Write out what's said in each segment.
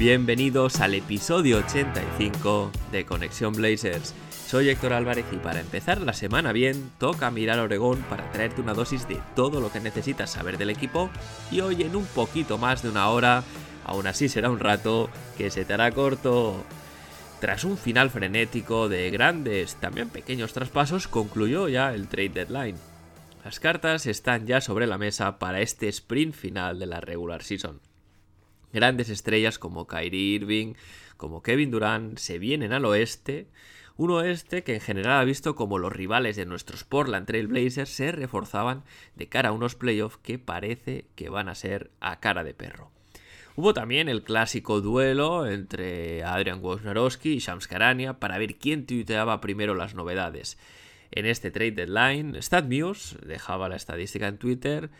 Bienvenidos al episodio 85 de Conexión Blazers. Soy Héctor Álvarez y para empezar la semana bien, toca mirar Oregón para traerte una dosis de todo lo que necesitas saber del equipo y hoy en un poquito más de una hora, aún así será un rato que se te hará corto. Tras un final frenético de grandes, también pequeños traspasos, concluyó ya el trade deadline. Las cartas están ya sobre la mesa para este sprint final de la regular season. Grandes estrellas como Kyrie Irving, como Kevin Durant, se vienen al oeste, un oeste que en general ha visto como los rivales de nuestros Portland Trail Blazers se reforzaban de cara a unos playoffs que parece que van a ser a cara de perro. Hubo también el clásico duelo entre Adrian Wojnarowski y Shams Karania para ver quién tuiteaba primero las novedades. En este trade deadline, StatMuse dejaba la estadística en Twitter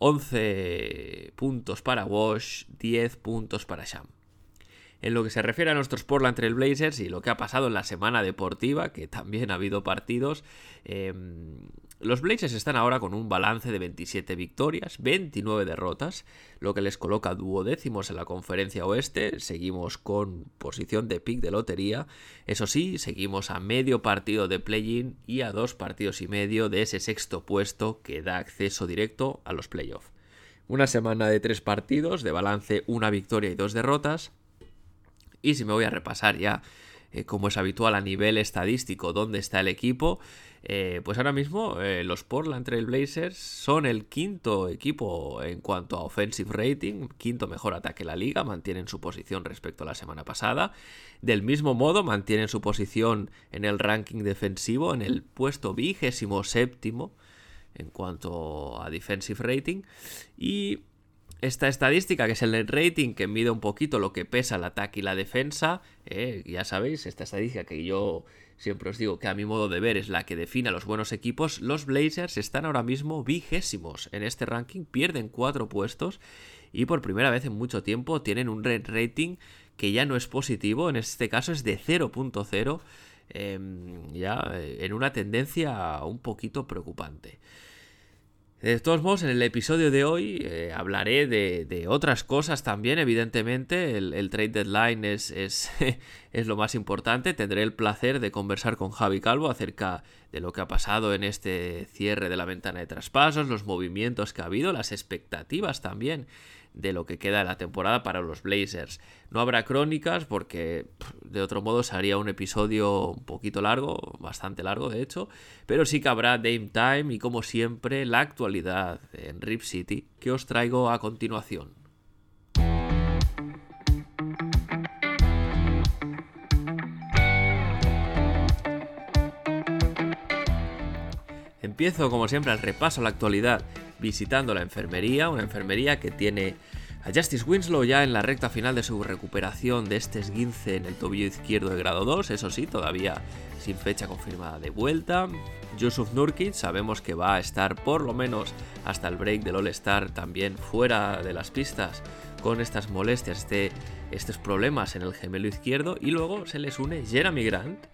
11 puntos para Wash, 10 puntos para Sham. En lo que se refiere a nuestros Portland Trail Blazers y lo que ha pasado en la semana deportiva, que también ha habido partidos, eh, los Blazers están ahora con un balance de 27 victorias, 29 derrotas, lo que les coloca duodécimos en la conferencia oeste, seguimos con posición de pick de lotería, eso sí, seguimos a medio partido de play-in y a dos partidos y medio de ese sexto puesto que da acceso directo a los playoffs. Una semana de tres partidos, de balance una victoria y dos derrotas, y si me voy a repasar ya, eh, como es habitual a nivel estadístico, dónde está el equipo, eh, pues ahora mismo eh, los Portland Trail Blazers son el quinto equipo en cuanto a offensive rating, quinto mejor ataque de la liga, mantienen su posición respecto a la semana pasada. Del mismo modo, mantienen su posición en el ranking defensivo, en el puesto vigésimo séptimo en cuanto a defensive rating. Y esta estadística, que es el net rating, que mide un poquito lo que pesa el ataque y la defensa, eh, ya sabéis, esta estadística que yo siempre os digo que a mi modo de ver es la que define a los buenos equipos, los Blazers están ahora mismo vigésimos en este ranking, pierden cuatro puestos y por primera vez en mucho tiempo tienen un net rating que ya no es positivo, en este caso es de 0.0, eh, ya en una tendencia un poquito preocupante. De todos modos, en el episodio de hoy eh, hablaré de, de, otras cosas también, evidentemente. El, el trade deadline es, es, es, lo más importante. Tendré el placer de conversar con Javi Calvo acerca de lo que ha pasado en este cierre de la ventana de traspasos, los movimientos que ha habido, las expectativas también de lo que queda de la temporada para los Blazers. No habrá crónicas porque de otro modo sería un episodio un poquito largo, bastante largo de hecho, pero sí que habrá Dame Time y como siempre la actualidad en Rip City que os traigo a continuación. Empiezo como siempre al repaso a la actualidad visitando la enfermería, una enfermería que tiene a Justice Winslow ya en la recta final de su recuperación de este esguince en el tobillo izquierdo de grado 2, eso sí, todavía sin fecha confirmada de vuelta. Yusuf Nurkic sabemos que va a estar por lo menos hasta el break del All-Star también fuera de las pistas con estas molestias, este, estos problemas en el gemelo izquierdo. Y luego se les une Jeremy Grant,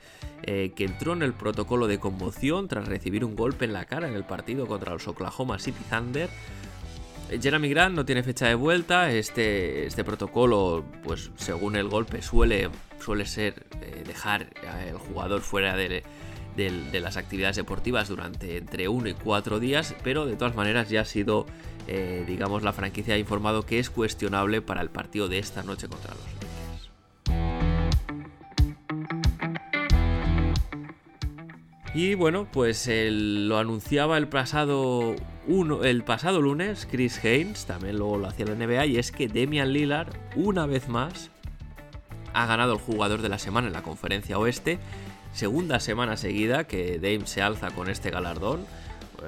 eh, que entró en el protocolo de conmoción tras recibir un golpe en la cara en el partido contra los Oklahoma City Thunder. Jeremy Grant no tiene fecha de vuelta, este, este protocolo, pues según el golpe, suele, suele ser eh, dejar al jugador fuera de, de, de, las actividades deportivas durante entre 1 y 4 días, pero de todas maneras ya ha sido, eh, digamos, la franquicia ha informado que es cuestionable para el partido de esta noche contra los Y bueno, pues lo anunciaba el pasado, uno, el pasado lunes Chris Haynes, también luego lo hacía la NBA, y es que Demian Lillard, una vez más, ha ganado el jugador de la semana en la conferencia oeste. Segunda semana seguida que Dame se alza con este galardón.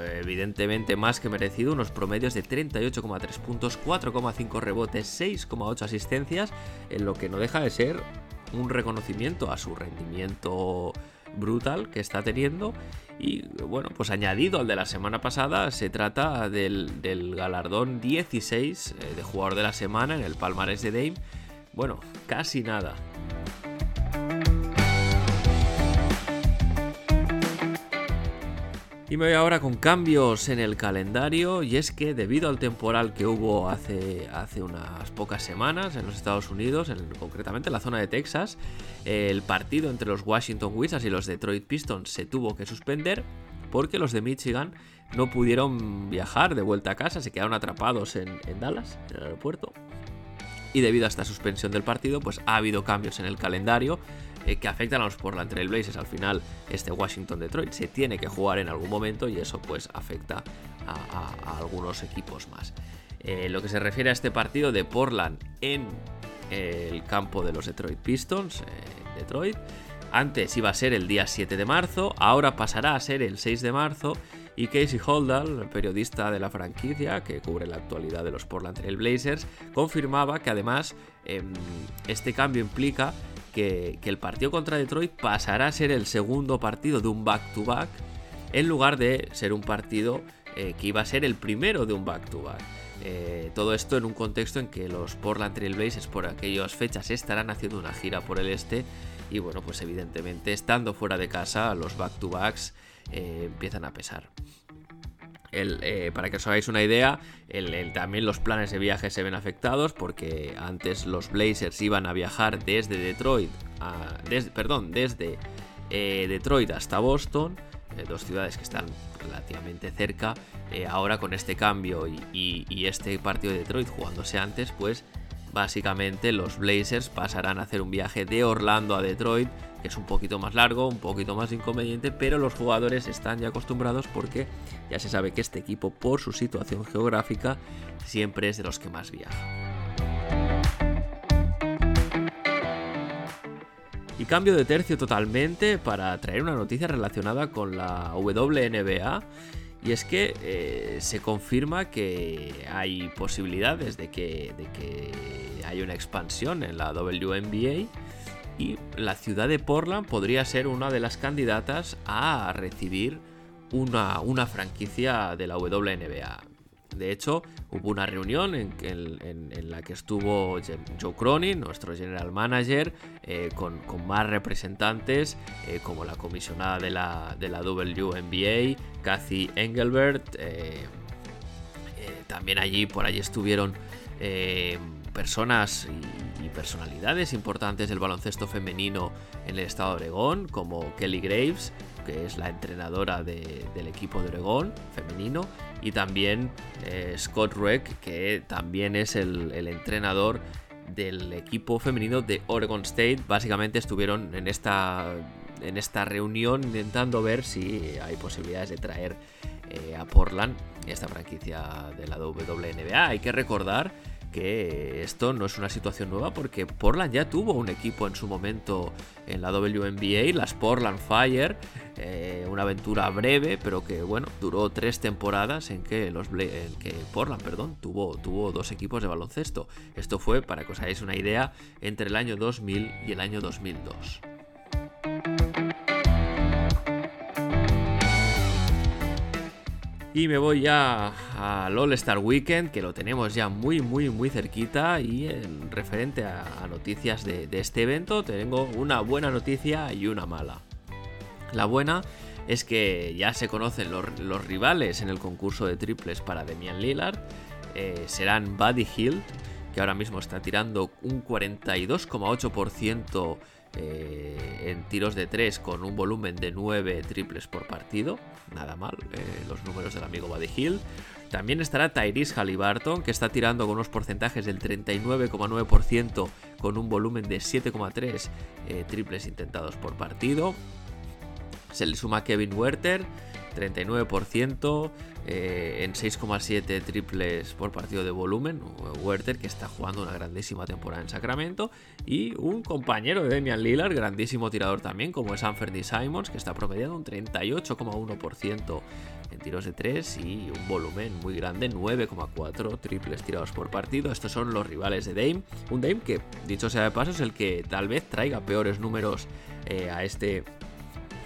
Evidentemente más que merecido, unos promedios de 38,3 puntos, 4,5 rebotes, 6,8 asistencias, en lo que no deja de ser un reconocimiento a su rendimiento brutal que está teniendo. Y bueno, pues añadido al de la semana pasada, se trata del, galardón 16 eh, de jugador de la semana en el palmarés de Dame. Bueno, casi nada. Y me voy ahora con cambios en el calendario y es que debido al temporal que hubo hace, hace unas pocas semanas en los Estados Unidos, en, concretamente en la zona de Texas, el partido entre los Washington Wizards y los Detroit Pistons se tuvo que suspender porque los de Michigan no pudieron viajar de vuelta a casa, se quedaron atrapados en, en Dallas, en el aeropuerto. Y debido a esta suspensión del partido, pues ha habido cambios en el calendario eh, que afectan a los Portland Trail Blazers. Al final, este Washington-Detroit se tiene que jugar en algún momento y eso pues afecta a, algunos equipos más. Eh, lo que se refiere a este partido de Portland en eh, el campo de los Detroit Pistons, en Detroit, antes iba a ser el día 7 de marzo, ahora pasará a ser el 6 de marzo y Casey Holdall, periodista de la franquicia que cubre la actualidad de los Portland Trail Blazers, confirmaba que además em, este cambio implica que, el partido contra Detroit pasará a ser el segundo partido de un back-to-back en lugar de ser un partido eh, que iba a ser el primero de un back-to-back. Eh, todo esto en un contexto en que los Portland Trail Blazers por aquellas fechas estarán haciendo una gira por el este y bueno, pues evidentemente estando fuera de casa los back-to-backs eh, empiezan a pesar. Eh, para que os hagáis una idea, también los planes de viaje se ven afectados porque antes los Blazers iban a viajar desde Detroit, perdón, desde eh, Detroit hasta Boston, eh, dos ciudades que están relativamente cerca. ahora con este cambio y, este partido de Detroit jugándose antes, pues básicamente los Blazers pasarán a hacer un viaje de Orlando a Detroit es un poquito más largo, un poquito más inconveniente, pero los jugadores están ya acostumbrados porque ya se sabe que este equipo, por su situación geográfica, siempre es de los que más viaja. Y cambio de tercio totalmente para traer una noticia relacionada con la WNBA. Y es que eh, se confirma que hay posibilidades de que, de que haya una expansión en la WNBA y la ciudad de Portland podría ser una de las candidatas a recibir una, una franquicia de la WNBA. De hecho, hubo una reunión en, la que estuvo Joe Cronin, nuestro general manager, eh, con, más representantes eh, como la comisionada de la, de la WNBA, Kathy Engelbert. Eh, también allí, por allí estuvieron personas y, personalidades importantes del baloncesto femenino en el estado de Oregón, como Kelly Graves, que es la entrenadora del equipo de Oregón femenino, y también eh, Scott Reck, que también es el, entrenador del equipo femenino de Oregon State. Básicamente estuvieron en esta, en esta reunión intentando ver si hay posibilidades de traer eh, a Portland esta franquicia de la WNBA. Hay que recordar esto no es una situación nueva porque Portland ya tuvo un equipo en su momento en la WNBA, las Portland Fire, eh, una aventura breve, pero que bueno, duró tres temporadas en que, los en que Portland perdón, tuvo, tuvo dos equipos de baloncesto. Esto fue, para que os hagáis una idea, entre el año 2000 y el año 2002. Y me voy ya al All Star Weekend, que lo tenemos ya muy, muy, muy cerquita. Y en referente a, noticias de, este evento, tengo una buena noticia y una mala. La buena es que ya se conocen los, rivales en el concurso de triples para Demian Lillard. Eh, serán Buddy Hill, que ahora mismo está tirando un 42,8% eh, en tiros de 3 con un volumen de 9 triples por partido. Nada mal, eh, los números del amigo Buddy Hill. También estará Tyrese Halliburton, que está tirando con unos porcentajes del 39,9% con un volumen de 7,3 eh, triples intentados por partido. Se le suma Kevin Werther, 39% eh, en 6,7 triples por partido de volumen. Werther, que está jugando una grandísima temporada en Sacramento. Y un compañero de Damian Lillard, grandísimo tirador también, como es Anthony Simons, que está promediando un 38,1% en tiros de 3 y un volumen muy grande, 9,4 triples tirados por partido. Estos son los rivales de Dame. Un Dame que, dicho sea de paso, es el que tal vez traiga peores números eh, a este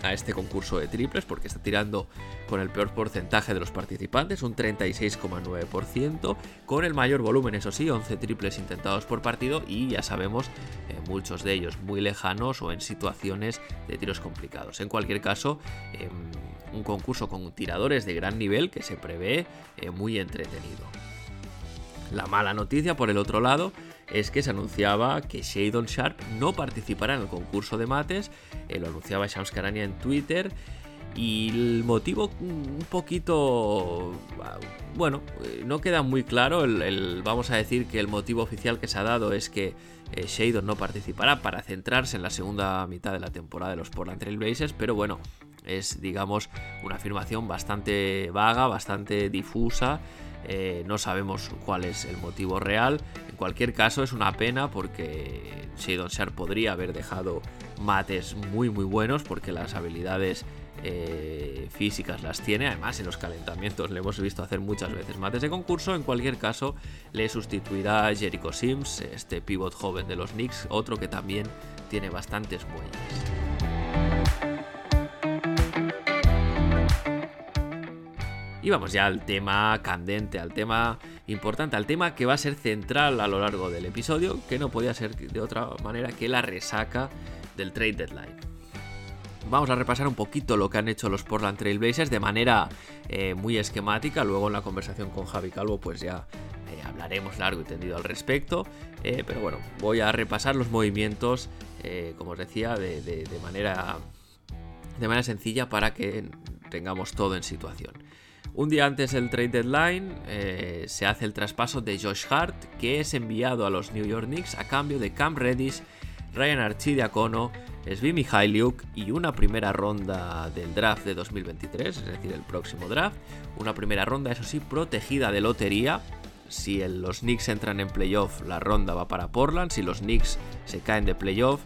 a este concurso de triples porque está tirando con el peor porcentaje de los participantes, un 36,9%, con el mayor volumen, eso sí, 11 triples intentados por partido y ya sabemos, eh, muchos de ellos muy lejanos o en situaciones de tiros complicados. En cualquier caso, em, un concurso con tiradores de gran nivel que se prevé eh, muy entretenido. La mala noticia, por el otro lado, es que se anunciaba que Shadon Sharp no participará en el concurso de mates, eh, lo anunciaba Shams Karania en Twitter, y el motivo un poquito... Bueno, eh, no queda muy claro, vamos a decir que el motivo oficial que se ha dado es que eh, Shadon no participará para centrarse en la segunda mitad de la temporada de los Portland Trail Blazers, pero bueno, es digamos una afirmación bastante vaga, bastante difusa eh, no sabemos cuál es el motivo real. En cualquier caso, es una pena porque Shadon Sharp podría haber dejado mates muy, muy buenos porque las habilidades eh, físicas las tiene. Además, en los calentamientos le hemos visto hacer muchas veces mates de concurso. En cualquier caso, le sustituirá Jericho Sims, este pivot joven de los Knicks, otro que también tiene bastantes muelles. Y vamos ya al tema candente, al tema importante, al tema que va a ser central a lo largo del episodio, que no podía ser de otra manera que la resaca del trade deadline. Vamos a repasar un poquito lo que han hecho los Portland Trail Blazers de manera eh, muy esquemática. Luego en la conversación con Javi Calvo, pues ya eh, hablaremos largo y tendido al respecto. Eh, pero bueno, voy a repasar los movimientos, como os decía, de, manera, de manera sencilla para que tengamos todo en situación. Un día antes del trade deadline eh, se hace el traspaso de Josh Hart, que es enviado a los New York Knicks a cambio de Cam Reddish, Ryan Archidiacono, Svi Mihailiuk y una primera ronda del draft de 2023, es decir, el próximo draft. Una primera ronda, eso sí, protegida de lotería. Si los Knicks entran en playoff, la ronda va para Portland. Si los Knicks se caen de playoff,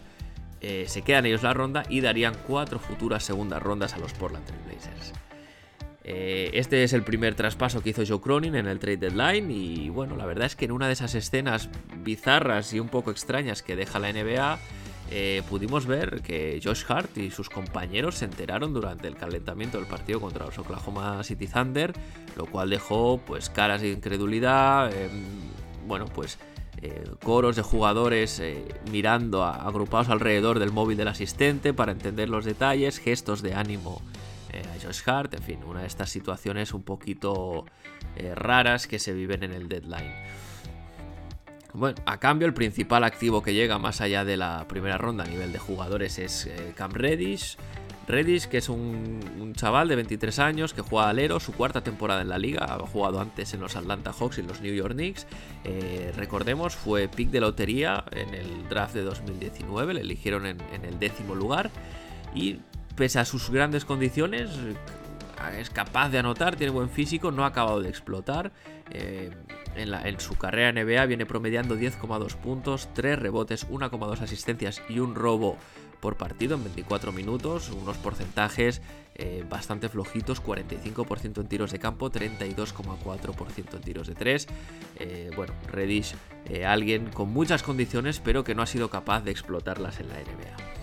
eh, se quedan ellos la ronda y darían cuatro futuras segundas rondas a los Portland Trail Blazers. Eh, este es el primer traspaso que hizo Joe Cronin en el trade deadline y bueno, la verdad es que en una de esas escenas bizarras y un poco extrañas que deja la NBA, eh, pudimos ver que Josh Hart y sus compañeros se enteraron durante el calentamiento del partido contra los Oklahoma City Thunder, lo cual dejó pues caras de incredulidad, em, bueno pues eh, coros de jugadores mirando agrupados alrededor del móvil del asistente para entender los detalles, gestos de ánimo eh, a Josh Hart, en fin, una de estas situaciones un poquito eh, raras que se viven en el deadline. Bueno, a cambio el principal activo que llega más allá de la primera ronda a nivel de jugadores es eh, Cam Reddish. Reddish, que es un, chaval de 23 años que juega alero, su cuarta temporada en la liga, ha jugado antes en los Atlanta Hawks y los New York Knicks. recordemos, fue pick de lotería en el draft de 2019, le eligieron en, en el décimo lugar y pese a sus grandes condiciones, es capaz de anotar, tiene buen físico, no ha acabado de explotar. Eh, en, su carrera NBA viene promediando 10,2 puntos, 3 rebotes, 1,2 asistencias y un robo por partido en 24 minutos, unos porcentajes eh, bastante flojitos, 45% en tiros de campo, 32,4% en tiros de 3. Eh, bueno, Reddish, alguien con muchas condiciones, pero que no ha sido capaz de explotarlas en la NBA.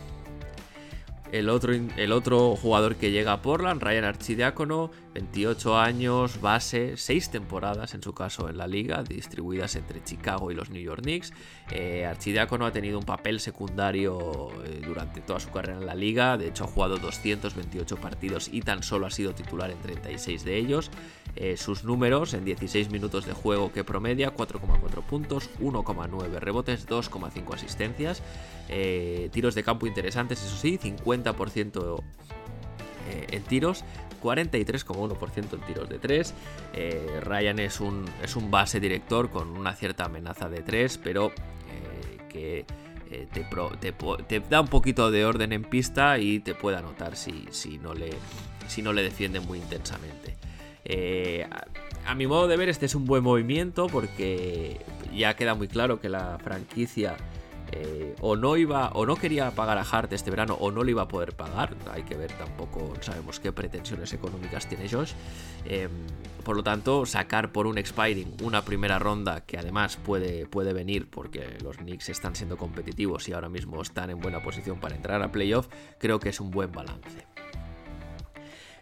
El otro, el otro jugador que llega a Portland, Ryan Archidiácono, 28 años, base, 6 temporadas en su caso en la liga, distribuidas entre Chicago y los New York Knicks. Eh, ha tenido un papel secundario eh, durante toda su carrera en la liga, de hecho ha jugado 228 partidos y tan solo ha sido titular en 36 de ellos. Eh, sus números en 16 minutos de juego que promedia 4,4 puntos, 1,9 rebotes, 2,5 asistencias, eh, tiros de campo interesantes, eso sí, 50% eh, en tiros, 43,1% en tiros de 3. Ryan es un, es un base director con una cierta amenaza de 3, pero que te, da un poquito de orden en pista y te puede anotar si, si no le si no le defienden muy intensamente. Eh, a, mi modo de ver, este es un buen movimiento porque ya queda muy claro que la franquicia eh, o no iba o no quería pagar a Hart este verano o no le iba a poder pagar. Hay que ver tampoco, sabemos qué pretensiones económicas tiene Josh. Em, por lo tanto, sacar por un expiring una primera ronda que además puede, puede venir porque los Knicks están siendo competitivos y ahora mismo están en buena posición para entrar a playoff, creo que es un buen balance.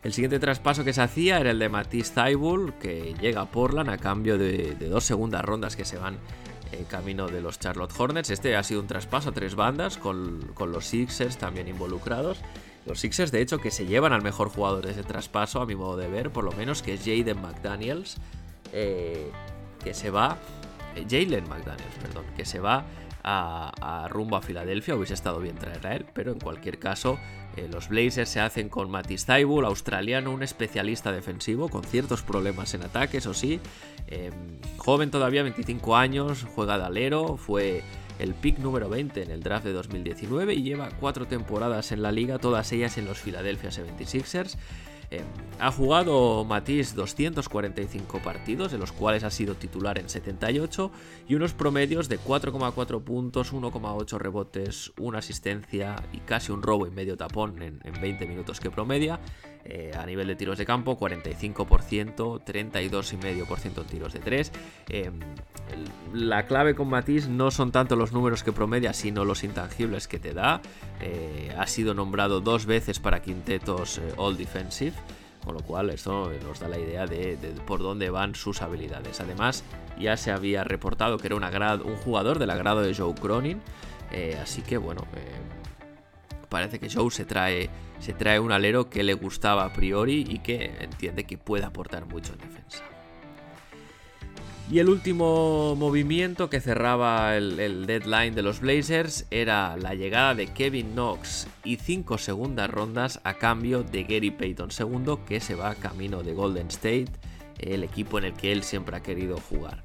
El siguiente traspaso que se hacía era el de Matisse Thybulle, que llega a Portland a cambio de, dos segundas rondas que se van en camino de los Charlotte Hornets. Este ha sido un traspaso a tres bandas, con, los Sixers también involucrados. Los Sixers, de hecho, que se llevan al mejor jugador de ese traspaso, a mi modo de ver, por lo menos, que es Jaden McDaniels, eh, que se va. Eh, Jalen McDaniels, perdón, que se va a, rumbo a Filadelfia. Hubiese estado bien traer a él, pero en cualquier caso, eh, los Blazers se hacen con Matisse Thybulle, australiano, un especialista defensivo, con ciertos problemas en ataque, eso sí. Em, joven todavía, 25 años, juega de alero, fue el pick número 20 en el draft de 2019 y lleva cuatro temporadas en la liga, todas ellas en los Philadelphia 76ers. Eh, ha jugado Matisse 245 partidos, de los cuales ha sido titular en 78, y unos promedios de 4,4 puntos, 1,8 rebotes, una asistencia y casi un robo y medio tapón en, 20 minutos que promedia. Eh, a nivel de tiros de campo, 45%, 32,5% en tiros de 3. Eh, la clave con Matisse no son tanto los números que promedia, sino los intangibles que te da. ha sido nombrado dos veces para quintetos All Defensive. Con lo cual, esto nos da la idea de, por dónde van sus habilidades. Además, ya se había reportado que era un jugador del agrado de Joe Cronin. Eh, así que, bueno, eh, parece que Joe se trae, se trae un alero que le gustaba a priori y que entiende que puede aportar mucho en defensa. Y el último movimiento que cerraba el, deadline de los Blazers era la llegada de Kevin Knox y 5 segundas rondas a cambio de Gary Payton II, que se va camino de Golden State, el equipo en el que él siempre ha querido jugar.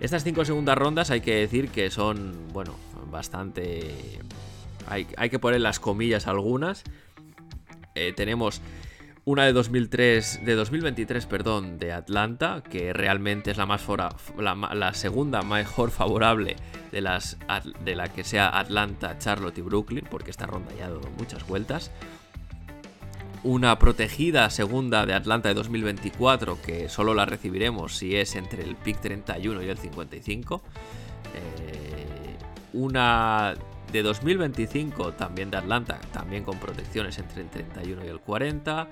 Estas 5 segundas rondas hay que decir que son, bueno, bastante... Hay, que poner las comillas algunas. Eh, tenemos una de 2003, de 2023, perdón, de Atlanta, que realmente es la más la, segunda mejor favorable de las de la que sea Atlanta, Charlotte y Brooklyn, porque esta ronda ya ha dado muchas vueltas. Una protegida segunda de Atlanta de 2024, que solo la recibiremos si es entre el pick 31 y el 55. Eh, una de 2025 también de Atlanta, también con protecciones entre el 31 y el 40.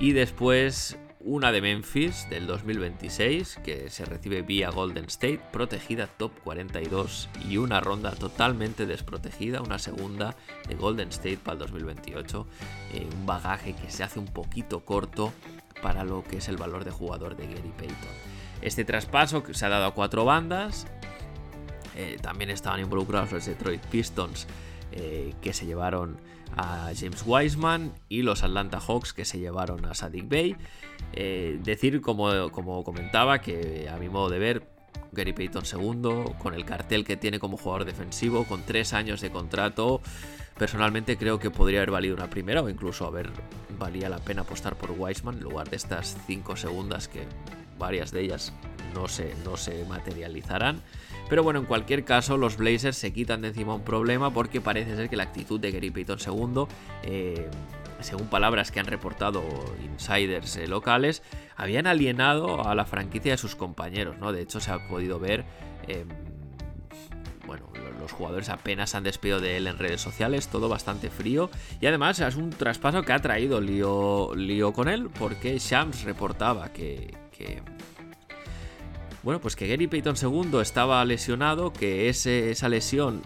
Y después una de Memphis del 2026 que se recibe vía Golden State, protegida top 42 y una ronda totalmente desprotegida, una segunda de Golden State para el 2028, eh, un bagaje que se hace un poquito corto para lo que es el valor de jugador de Gary Payton. Este traspaso se ha dado a cuatro bandas, eh, también estaban involucrados los Detroit Pistons eh, que se llevaron a James Wiseman y los Atlanta Hawks que se llevaron a Sadik Bay. Eh, decir, como, como comentaba, que a mi modo de ver, Gary Payton segundo, con el cartel que tiene como jugador defensivo, con tres años de contrato, personalmente creo que podría haber valido una primera o incluso haber valía la pena apostar por Wiseman en lugar de estas cinco segundas que varias de ellas no se, no se materializarán. Pero bueno, en cualquier caso, los Blazers se quitan de encima un problema porque parece ser que la actitud de Gary Payton II, eh, según palabras que han reportado insiders eh, locales, habían alienado a la franquicia de sus compañeros, ¿no? De hecho, se ha podido ver. Em, bueno, los jugadores apenas han despedido de él en redes sociales, todo bastante frío. Y además es un traspaso que ha traído lío, lío con él, porque Shams reportaba que bueno, pues que Gary Payton II estaba lesionado, que esa lesión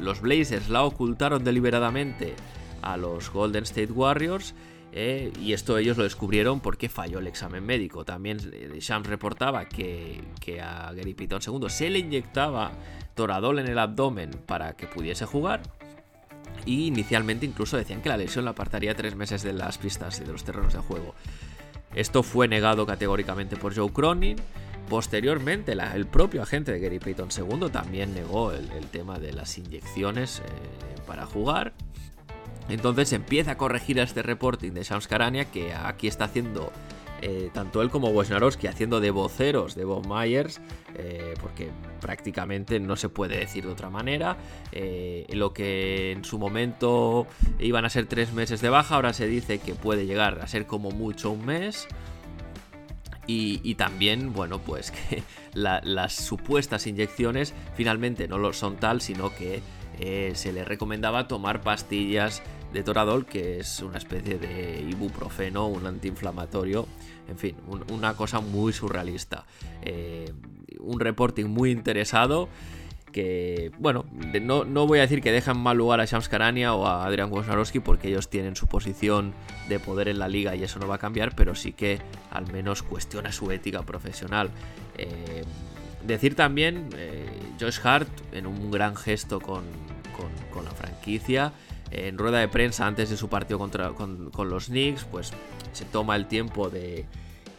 los Blazers la ocultaron deliberadamente a los Golden State Warriors. Eh, y esto ellos lo descubrieron porque falló el examen médico. También eh, Shams reportaba que, a Gary Payton II se le inyectaba toradol en el abdomen para que pudiese jugar. Y inicialmente incluso decían que la lesión la apartaría tres meses de las pistas y de los terrenos de juego. Esto fue negado categóricamente por Joe Cronin. Posteriormente, el propio agente de Gary Payton II también negó el, tema de las inyecciones eh, para jugar. Entonces empieza a corregir este reporting de Shams Karania, que aquí está haciendo eh, tanto él como Wojnarowski haciendo de voceros de Bob Myers, eh, porque prácticamente no se puede decir de otra manera. Lo que en su momento iban a ser tres meses de baja, ahora se dice que puede llegar a ser como mucho un mes. Y, también, bueno, pues que las supuestas inyecciones finalmente no lo son tal, sino que se le recomendaba tomar pastillas de Toradol, que es una especie de ibuprofeno, un antiinflamatorio, en fin, una cosa muy surrealista. Eh, un reporting muy interesado que, bueno, no, voy a decir que dejan mal lugar a Shams Karania o a Adrian Wojnarowski porque ellos tienen su posición de poder en la liga y eso no va a cambiar, pero sí que al menos cuestiona su ética profesional. Eh, decir también, eh, Josh Hart, en un gran gesto con, con la franquicia, en rueda de prensa antes de su partido contra, con, los Knicks, pues se toma el tiempo de,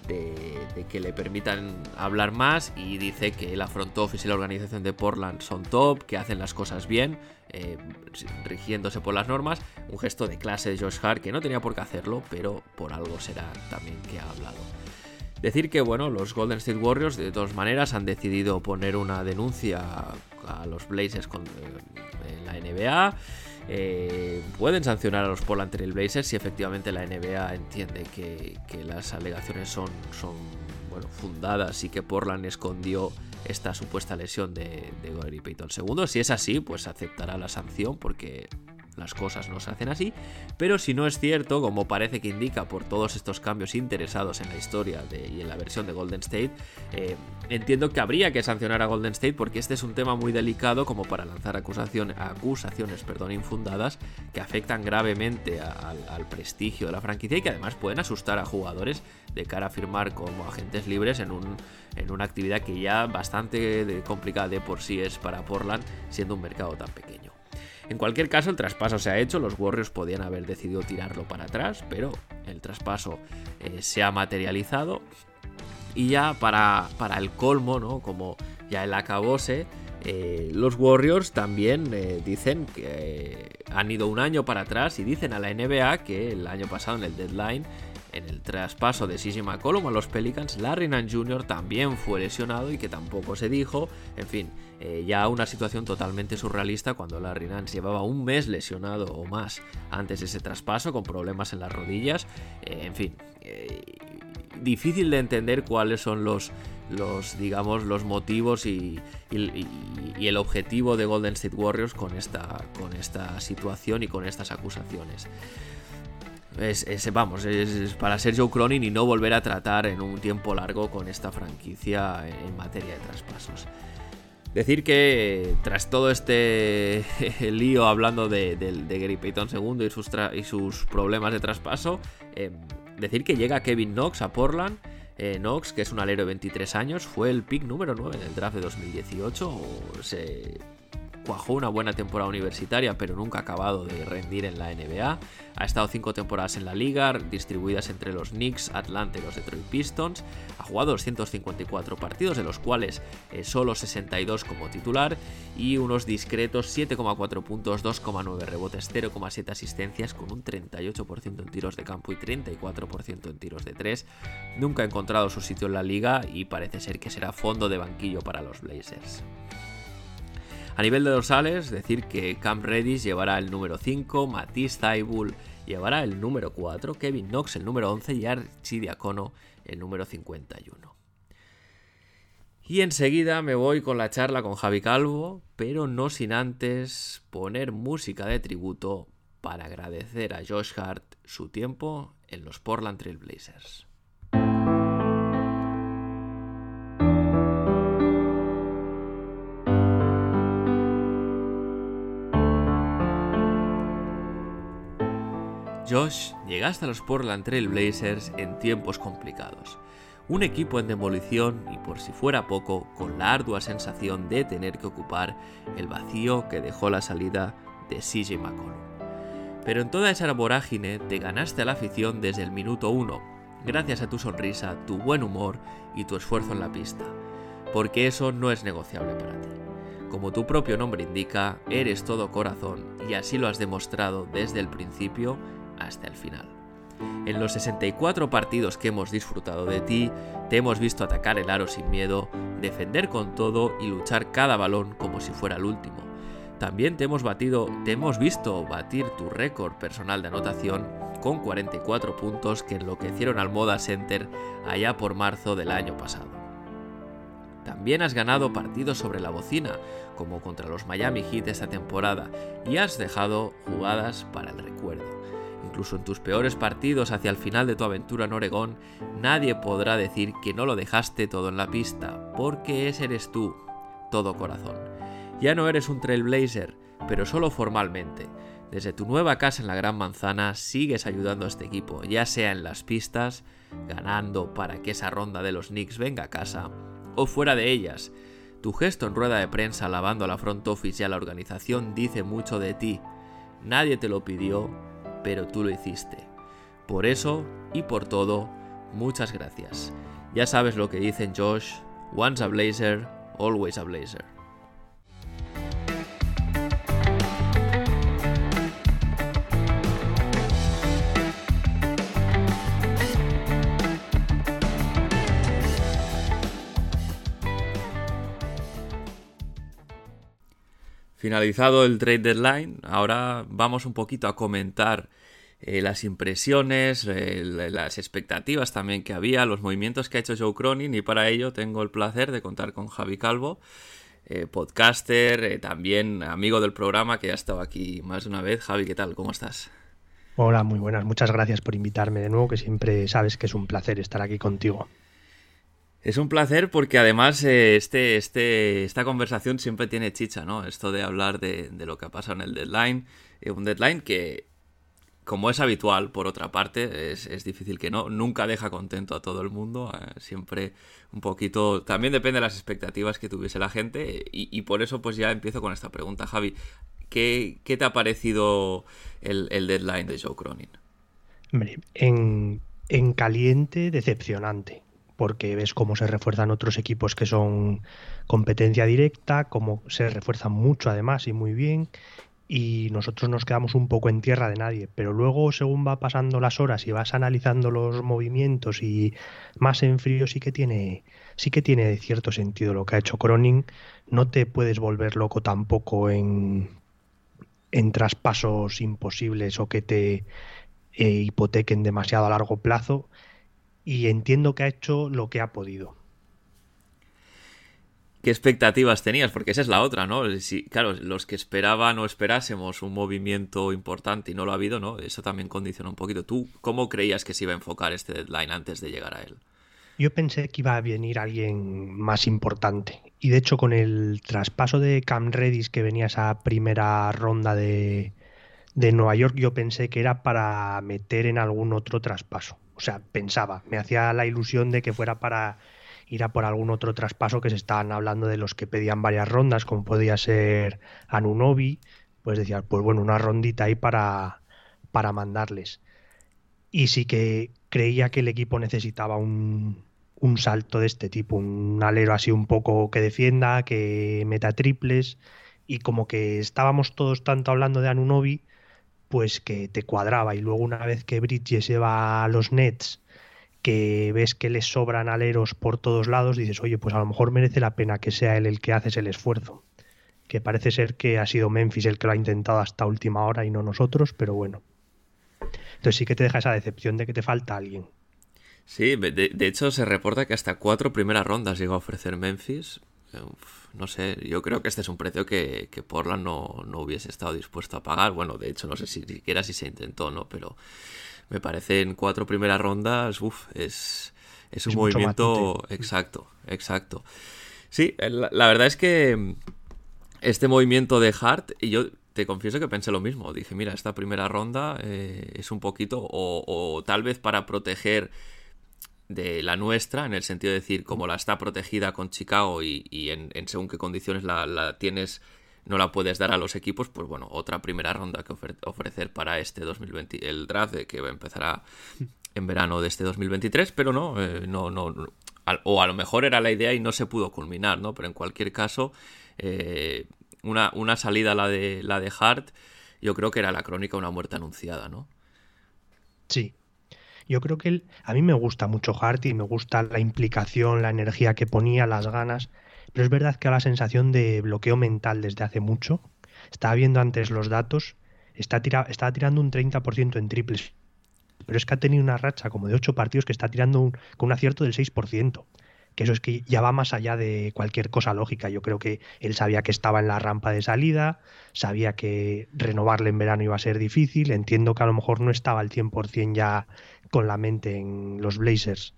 que le permitan hablar más y dice que la front office y la organización de Portland son top, que hacen las cosas bien, eh, rigiéndose por las normas. Un gesto de clase de Josh Hart que no tenía por qué hacerlo, pero por algo será también que ha hablado. Decir que bueno, los Golden State Warriors de todas maneras han decidido poner una denuncia a los Blazers con, eh, en la NBA. Eh, pueden sancionar a los Portland Trail Blazers si efectivamente la NBA entiende que, las alegaciones son, fundadas y que Portland escondió esta supuesta lesión de, de Gary Payton II. Si es así, pues aceptará la sanción porque las cosas no se hacen así, pero si no es cierto, como parece que indica por todos estos cambios interesados en la historia y en la versión de Golden State, eh, entiendo que habría que sancionar a Golden State porque este es un tema muy delicado como para lanzar acusaciones perdón, infundadas que afectan gravemente al prestigio de la franquicia y que además pueden asustar a jugadores de cara a firmar como agentes libres en, un, en una actividad que ya bastante complicada de por sí es para Portland siendo un mercado tan pequeño. En cualquier caso, el traspaso se ha hecho, los Warriors podían haber decidido tirarlo para atrás, pero el traspaso eh, se ha materializado. Y ya para, para, el colmo, ¿no? Como ya el acabose, eh, los Warriors también eh, dicen que han ido un año para atrás y dicen a la NBA que el año pasado en el deadline en el traspaso de CJ McCollum a los Pelicans, Larry Nance Jr. también fue lesionado y que tampoco se dijo. En fin, eh, ya una situación totalmente surrealista cuando Larry Nance llevaba un mes lesionado o más antes de ese traspaso con problemas en las rodillas. Eh, en fin, eh, difícil de entender cuáles son los, los digamos, los motivos y, el objetivo de Golden State Warriors con esta, con esta situación y con estas acusaciones. Es, vamos, es, para ser Joe Cronin y no volver a tratar en un tiempo largo con esta franquicia en materia de traspasos. Decir que tras todo este lío hablando de, Gary Payton II y sus, y sus problemas de traspaso, em, decir que llega Kevin Knox a Portland. Eh, Knox, que es un alero de 23 años, fue el pick número 9 del draft de 2018. Se cuajó una buena temporada universitaria, pero nunca ha acabado de rendir en la NBA. Ha estado cinco temporadas en la liga, distribuidas entre los Knicks, Atlanta y los Detroit Pistons. Ha jugado 254 partidos, de los cuales eh, solo 62 como titular, y unos discretos 7,4 puntos, 2,9 rebotes, 0,7 asistencias, con un 38% en tiros de campo y 34% en tiros de 3. Nunca ha encontrado su sitio en la liga y parece ser que será fondo de banquillo para los Blazers. A nivel de dorsales, decir que Cam Reddish llevará el número 5, Matisse Thybulle llevará el número 4, Kevin Knox el número 11 y Archie Diacono el número 51. Y enseguida me voy con la charla con Javi Calvo, pero no sin antes poner música de tributo para agradecer a Josh Hart su tiempo en los Portland Trail Blazers. Josh llegaste a los Portland Trail Blazers en tiempos complicados. Un equipo en demolición y por si fuera poco, con la ardua sensación de tener que ocupar el vacío que dejó la salida de CJ McCollum. Pero en toda esa vorágine te ganaste a la afición desde el minuto uno, gracias a tu sonrisa, tu buen humor y tu esfuerzo en la pista, porque eso no es negociable para ti. como tu propio nombre indica, eres todo corazón y así lo has demostrado desde el principio hasta el final. En los 64 partidos que hemos disfrutado de ti, te hemos visto atacar el aro sin miedo, defender con todo y luchar cada balón como si fuera el último. También te hemos batido, te hemos visto batir tu récord personal de anotación con 44 puntos que enloquecieron al Moda Center allá por marzo del año pasado. También has ganado partidos sobre la bocina, como contra los Miami Heat esta temporada, y has dejado jugadas para el recuerdo. Incluso en tus peores partidos hacia el final de tu aventura en Oregón, nadie podrá decir que no lo dejaste todo en la pista, porque ese eres tú, todo corazón. Ya no eres un trailblazer, pero solo formalmente. Desde tu nueva casa en la Gran Manzana sigues ayudando a este equipo, ya sea en las pistas, ganando para que esa ronda de los Knicks venga a casa, o fuera de ellas. Tu gesto en rueda de prensa alabando a la front office y a la organización dice mucho de ti. Nadie te lo pidió, pero tú lo hiciste. Por eso y por todo, muchas gracias. Ya sabes lo que dicen Josh, once a blazer, always a blazer. Finalizado el trade deadline, ahora vamos un poquito a comentar eh, las impresiones, eh, las expectativas también que había, los movimientos que ha hecho Joe Cronin y para ello tengo el placer de contar con Javi Calvo, eh, podcaster, también amigo del programa que ha estado aquí más de una vez. Javi, ¿qué tal? ¿Cómo estás? Hola, muy buenas. Muchas gracias por invitarme de nuevo, que siempre sabes que es un placer estar aquí contigo. Es un placer porque además eh, este, este, esta conversación siempre tiene chicha, ¿no? Esto de hablar de, lo que ha pasado en el deadline. Eh, un deadline que, como es habitual, por otra parte, es, difícil que no. Nunca deja contento a todo el mundo. Eh, siempre un poquito... También depende de las expectativas que tuviese la gente. Y, por eso pues ya empiezo con esta pregunta. Javi, ¿qué, te ha parecido el, deadline de Joe Cronin? Hombre, en, en caliente, decepcionante porque ves cómo se refuerzan otros equipos que son competencia directa, cómo se refuerzan mucho además y muy bien, y nosotros nos quedamos un poco en tierra de nadie, pero luego según va pasando las horas y vas analizando los movimientos y más en frío sí que tiene sí que tiene cierto sentido lo que ha hecho Cronin, no te puedes volver loco tampoco en en traspasos imposibles o que te eh, hipotequen demasiado a largo plazo y entiendo que ha hecho lo que ha podido. ¿Qué expectativas tenías? Porque esa es la otra, ¿no? Si, claro, los que esperaban o esperásemos un movimiento importante y no lo ha habido, ¿no? Eso también condiciona un poquito. ¿Tú cómo creías que se iba a enfocar este deadline antes de llegar a él? Yo pensé que iba a venir alguien más importante. Y de hecho, con el traspaso de Cam Redis que venía esa primera ronda de, de Nueva York, yo pensé que era para meter en algún otro traspaso o sea, pensaba, me hacía la ilusión de que fuera para ir a por algún otro traspaso que se estaban hablando de los que pedían varias rondas, como podía ser Anunobi, pues decía, pues bueno, una rondita ahí para, para mandarles. Y sí que creía que el equipo necesitaba un, un salto de este tipo, un alero así un poco que defienda, que meta triples, y como que estábamos todos tanto hablando de Anunobi, pues que te cuadraba y luego una vez que Bridges lleva a los Nets que ves que les sobran aleros por todos lados, dices, oye, pues a lo mejor merece la pena que sea él el que hace el esfuerzo. Que parece ser que ha sido Memphis el que lo ha intentado hasta última hora y no nosotros, pero bueno. Entonces sí que te deja esa decepción de que te falta alguien. Sí, de, de hecho se reporta que hasta cuatro primeras rondas llegó a ofrecer Memphis, no sé, yo creo que este es un precio que, que Portland no, no, hubiese estado dispuesto a pagar. Bueno, de hecho, no sé si siquiera si se intentó, ¿no? Pero me parece en cuatro primeras rondas, uff, es, es, un movimiento exacto, exacto. Sí, la, verdad es que este movimiento de Hart, y yo te confieso que pensé lo mismo. Dije, mira, esta primera ronda eh, es un poquito, o, o tal vez para proteger de la nuestra, en el sentido de decir, como la está protegida con Chicago y, en, según qué condiciones la, tienes, no la puedes dar a los equipos, pues bueno, otra primera ronda que ofrecer para este 2020, el draft que empezará en verano de este 2023, pero no, eh, no, no, o a lo mejor era la idea y no se pudo culminar, ¿no? Pero en cualquier caso, Eh, una, una, salida, la de, la de Hart, yo creo que era la crónica una muerte anunciada, ¿no? Sí. Yo creo que a mí me gusta mucho Hart y me gusta la implicación, la energía que ponía, las ganas, pero es verdad que la sensación de bloqueo mental desde hace mucho. Estaba viendo antes los datos, está estaba tirando un 30% en triples, pero es que ha tenido una racha como de 8 partidos que está tirando con un acierto del 6% que eso es que ya va más allá de cualquier cosa lógica. Yo creo que él sabía que estaba en la rampa de salida, sabía que renovarle en verano iba a ser difícil, entiendo que a lo mejor no estaba al 100% ya con la mente en los Blazers.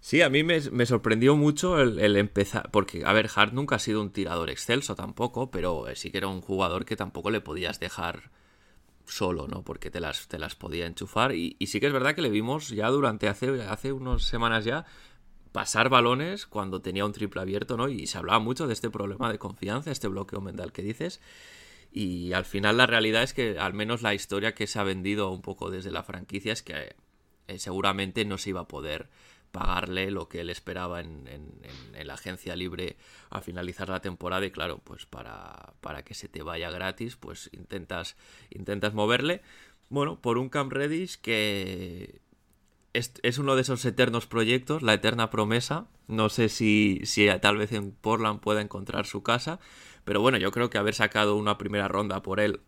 Sí, a mí me, sorprendió mucho el, empezar, porque, a ver, Hart nunca ha sido un tirador excelso tampoco, pero sí que era un jugador que tampoco le podías dejar solo, ¿no? Porque te las, te las podía enchufar. Y, sí que es verdad que le vimos ya durante hace, hace unas semanas ya pasar balones cuando tenía un triple abierto, ¿no? Y se hablaba mucho de este problema de confianza, este bloqueo mental que dices. Y al final la realidad es que al menos la historia que se ha vendido un poco desde la franquicia es que eh, seguramente no se iba a poder pagarle lo que él esperaba en, la agencia libre a finalizar la temporada y claro, pues para, para que se te vaya gratis, pues intentas, intentas moverle. Bueno, por un Cam Reddish que es, uno de esos eternos proyectos, la eterna promesa. No sé si, si tal vez en Portland pueda encontrar su casa, pero bueno, yo creo que haber sacado una primera ronda por él,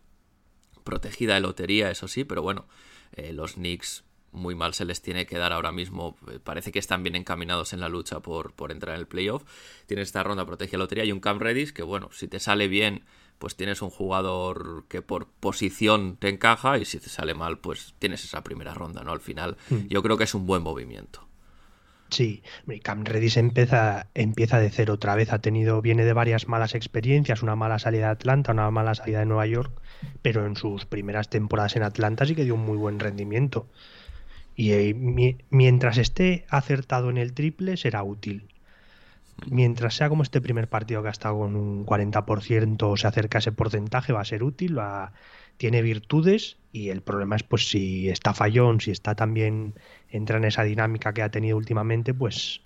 protegida de lotería, eso sí, pero bueno, eh, los Knicks muy mal se les tiene que dar ahora mismo. Eh, parece que están bien encaminados en la lucha por, por entrar en el playoff. Tiene esta ronda protegida de lotería y un Cam Redis que, bueno, si te sale bien pues tienes un jugador que por posición te encaja y si te sale mal, pues tienes esa primera ronda, ¿no? Al final, hmm. yo creo que es un buen movimiento. Sí, Cam Redis empieza, empieza de cero otra vez. Ha tenido, viene de varias malas experiencias, una mala salida de Atlanta, una mala salida de Nueva York, pero en sus primeras temporadas en Atlanta sí que dio un muy buen rendimiento. Y eh, mientras esté acertado en el triple, será útil mientras sea como este primer partido que ha estado con un 40%, se acerca a ese porcentaje, va a ser útil, va, tiene virtudes y el problema es pues si está fallón, si está también, entra en esa dinámica que ha tenido últimamente, pues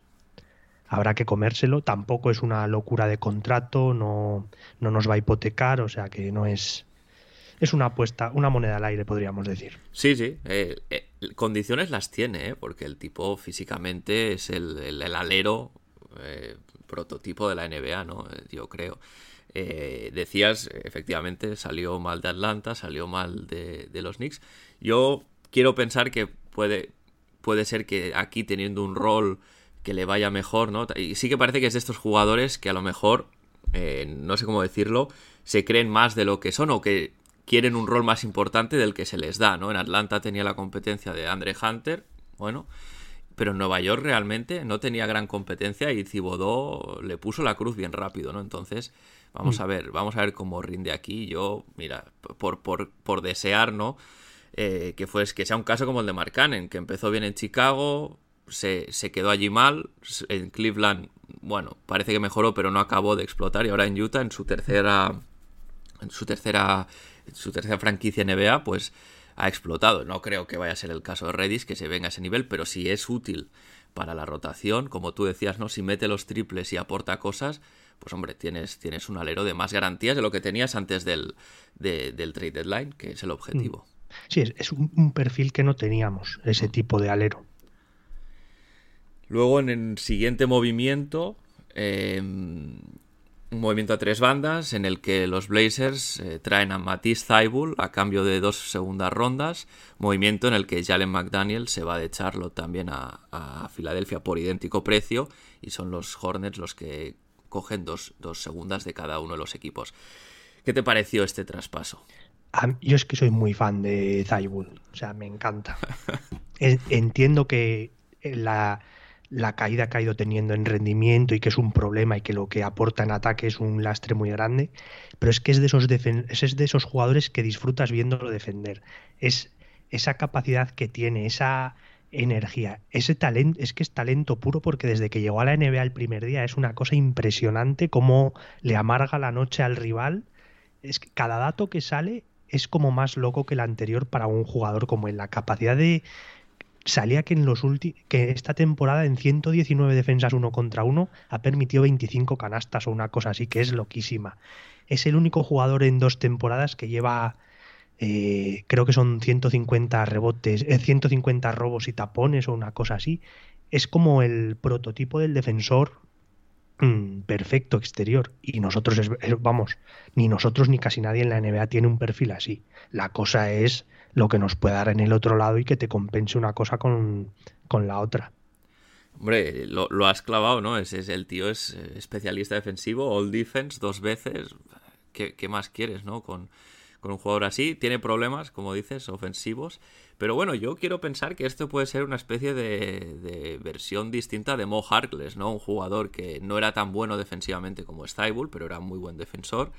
habrá que comérselo. Tampoco es una locura de contrato, no, no nos va a hipotecar, o sea que no es... Es una apuesta, una moneda al aire, podríamos decir. Sí, sí. Eh, eh, condiciones las tiene, ¿eh? porque el tipo físicamente es el, el alero eh, prototipo de la NBA, ¿no? Eh, yo creo. Eh, decías, efectivamente, salió mal de Atlanta, salió mal de, los Knicks. Yo quiero pensar que puede, puede ser que aquí teniendo un rol que le vaya mejor, ¿no? Y sí que parece que es de estos jugadores que a lo mejor, no sé cómo decirlo, se creen más de lo que son o que quieren un rol más importante del que se les da, ¿no? En Atlanta tenía la competencia de Andre Hunter, bueno, pero en Nueva York realmente no tenía gran competencia y Cibodó le puso la cruz bien rápido, ¿no? Entonces, vamos mm. a ver, vamos a ver cómo rinde aquí. Yo, mira, por, por, por desear, ¿no? Eh, que, fue, que sea un caso como el de Mark Cannon, que empezó bien en Chicago, se, se, quedó allí mal, en Cleveland, bueno, parece que mejoró, pero no acabó de explotar, y ahora en Utah, en su tercera, en su tercera, en su tercera franquicia NBA, pues ha explotado. No creo que vaya a ser el caso de Redis, que se venga a ese nivel, pero si es útil para la rotación, como tú decías, ¿no? Si mete los triples y aporta cosas, pues hombre, tienes, tienes un alero de más garantías de lo que tenías antes del, del trade deadline, que es el objetivo. Mm. Sí, es, un, perfil que no teníamos, ese mm. tipo de alero. Luego en el siguiente movimiento, eh, un movimiento a tres bandas en el que los Blazers eh, traen a Matisse Thybulle a cambio de dos segundas rondas, movimiento en el que Jalen McDaniel se va de Charlotte también a, Filadelfia por idéntico precio y son los Hornets los que cogen dos, segundas de cada uno de los equipos. ¿Qué te pareció este traspaso? Yo es que soy muy fan de Thybulle, o sea, me encanta. Entiendo que la, la caída que ha ido teniendo en rendimiento y que es un problema y que lo que aporta en ataque es un lastre muy grande, pero es que es de esos, es de esos jugadores que disfrutas viéndolo defender. Es esa capacidad que tiene, esa energía, ese talento, es que es talento puro porque desde que llegó a la NBA el primer día es una cosa impresionante cómo le amarga la noche al rival. Es que cada dato que sale es como más loco que el anterior para un jugador como él. La capacidad de salía que en los que esta temporada en 119 defensas uno contra uno ha permitido 25 canastas o una cosa así que es loquísima. Es el único jugador en dos temporadas que lleva eh, creo que son 150 rebotes, 150 eh, robos y tapones o una cosa así. Es como el prototipo del defensor mm, perfecto exterior. Y nosotros, vamos, ni nosotros ni casi nadie en la NBA tiene un perfil así. La cosa es lo que nos puede dar en el otro lado y que te compense una cosa con, la otra. Hombre, lo, has clavado, ¿no? Es, el tío es eh, especialista defensivo, all defense, dos veces. ¿Qué, qué más quieres, no? Con, con un jugador así. Tiene problemas, como dices, ofensivos. Pero bueno, yo quiero pensar que esto puede ser una especie de, versión distinta de Mo Harkless, ¿no? Un jugador que no era tan bueno defensivamente como Stable, pero era muy buen defensor.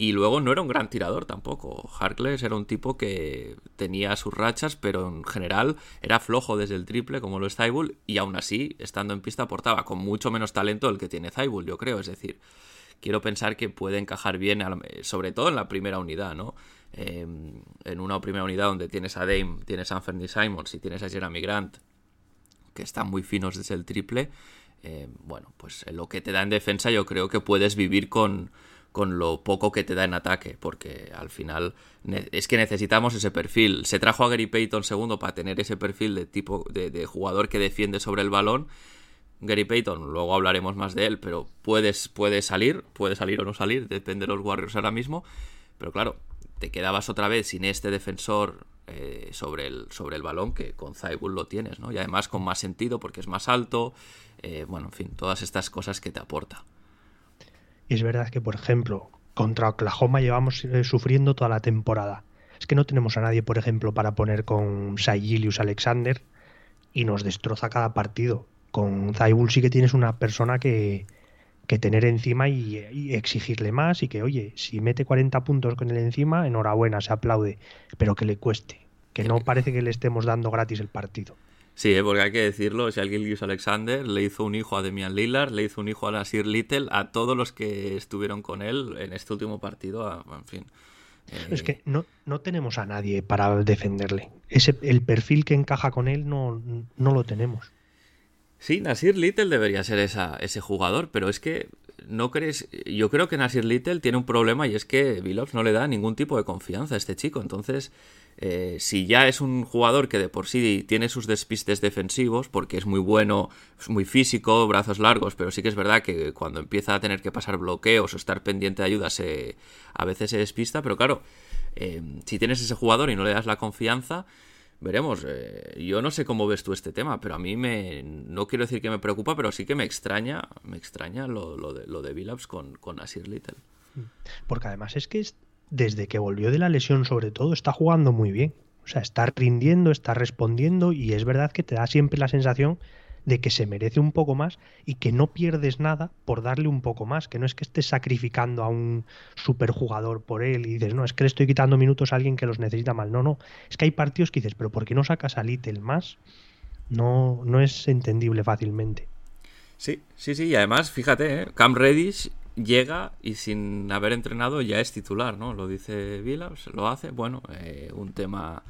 Y luego no era un gran tirador tampoco. Harkless era un tipo que tenía sus rachas, pero en general era flojo desde el triple, como lo es Zaibul, y aún así, estando en pista, aportaba con mucho menos talento el que tiene Zaibul, yo creo. Es decir, quiero pensar que puede encajar bien, sobre todo en la primera unidad, ¿no? Em, en una primera unidad donde tienes a Dame, tienes a Anthony Simons y tienes a Jeremy Grant, que están muy finos desde el triple, em, bueno, pues lo que te da en defensa yo creo que puedes vivir con, con lo poco que te da en ataque, porque al final es que necesitamos ese perfil. Se trajo a Gary Payton segundo para tener ese perfil de tipo de jugador que defiende sobre el balón Gary Payton, luego hablaremos más de él, pero puedes, puede salir, puede salir o no salir, depende de los Warriors ahora mismo. Pero claro, te quedabas otra vez sin este defensor eh, sobre, el, sobre el balón que con Zaibul lo tienes, ¿no? Y además con más sentido porque es más alto, eh, bueno, en fin, todas estas cosas que te aporta. Y es verdad que, por ejemplo, contra Oklahoma llevamos eh, sufriendo toda la temporada. Es que no tenemos a nadie, por ejemplo, para poner con Saigilius Alexander y nos destroza cada partido con Zaibul sí que tienes una persona que, tener encima y, exigirle más y que, oye, si mete 40 puntos con él encima, enhorabuena, se aplaude, pero que le cueste, que no parece que le estemos dando gratis el partido. Sí, ¿eh? porque hay que decirlo, si alguien Gilgius Alexander le hizo un hijo a Demian Lillard, le hizo un hijo a Nasir Little, a todos los que estuvieron con él en este último partido, en fin. Es que no, no tenemos a nadie para defenderle. Ese, el perfil que encaja con él no, no lo tenemos. Sí, Nasir Little debería ser esa, ese jugador, pero es que no crees. Yo creo que Nasir Little tiene un problema y es que Billups no le da ningún tipo de confianza a este chico. Entonces, eh, si ya es un jugador que de por sí tiene sus despistes defensivos, porque es muy bueno, es muy físico, brazos largos, pero sí que es verdad que cuando empieza a tener que pasar bloqueos o estar pendiente de ayuda, se, a veces se despista. Pero claro, eh, si tienes ese jugador y no le das la confianza veremos. Eh, yo no sé cómo ves tú este tema, pero a mí me. No quiero decir que me preocupa, pero sí que me extraña. Me extraña lo, de, lo de Billups con, con Asir Little. Porque además es que desde que volvió de la lesión, sobre todo, está jugando muy bien. O sea, está rindiendo, está respondiendo, y es verdad que te da siempre la sensación de que se merece un poco más y que no pierdes nada por darle un poco más, que no es que estés sacrificando a un superjugador por él y dices, no, es que le estoy quitando minutos a alguien que los necesita mal. No, no, es que hay partidos que dices, pero ¿por qué no sacas a Little más? No, no es entendible fácilmente. Sí, sí, sí, y además, fíjate, ¿eh? Cam Reddish llega y sin haber entrenado ya es titular, ¿no? Lo dice Villas, lo hace, bueno, eh, un tema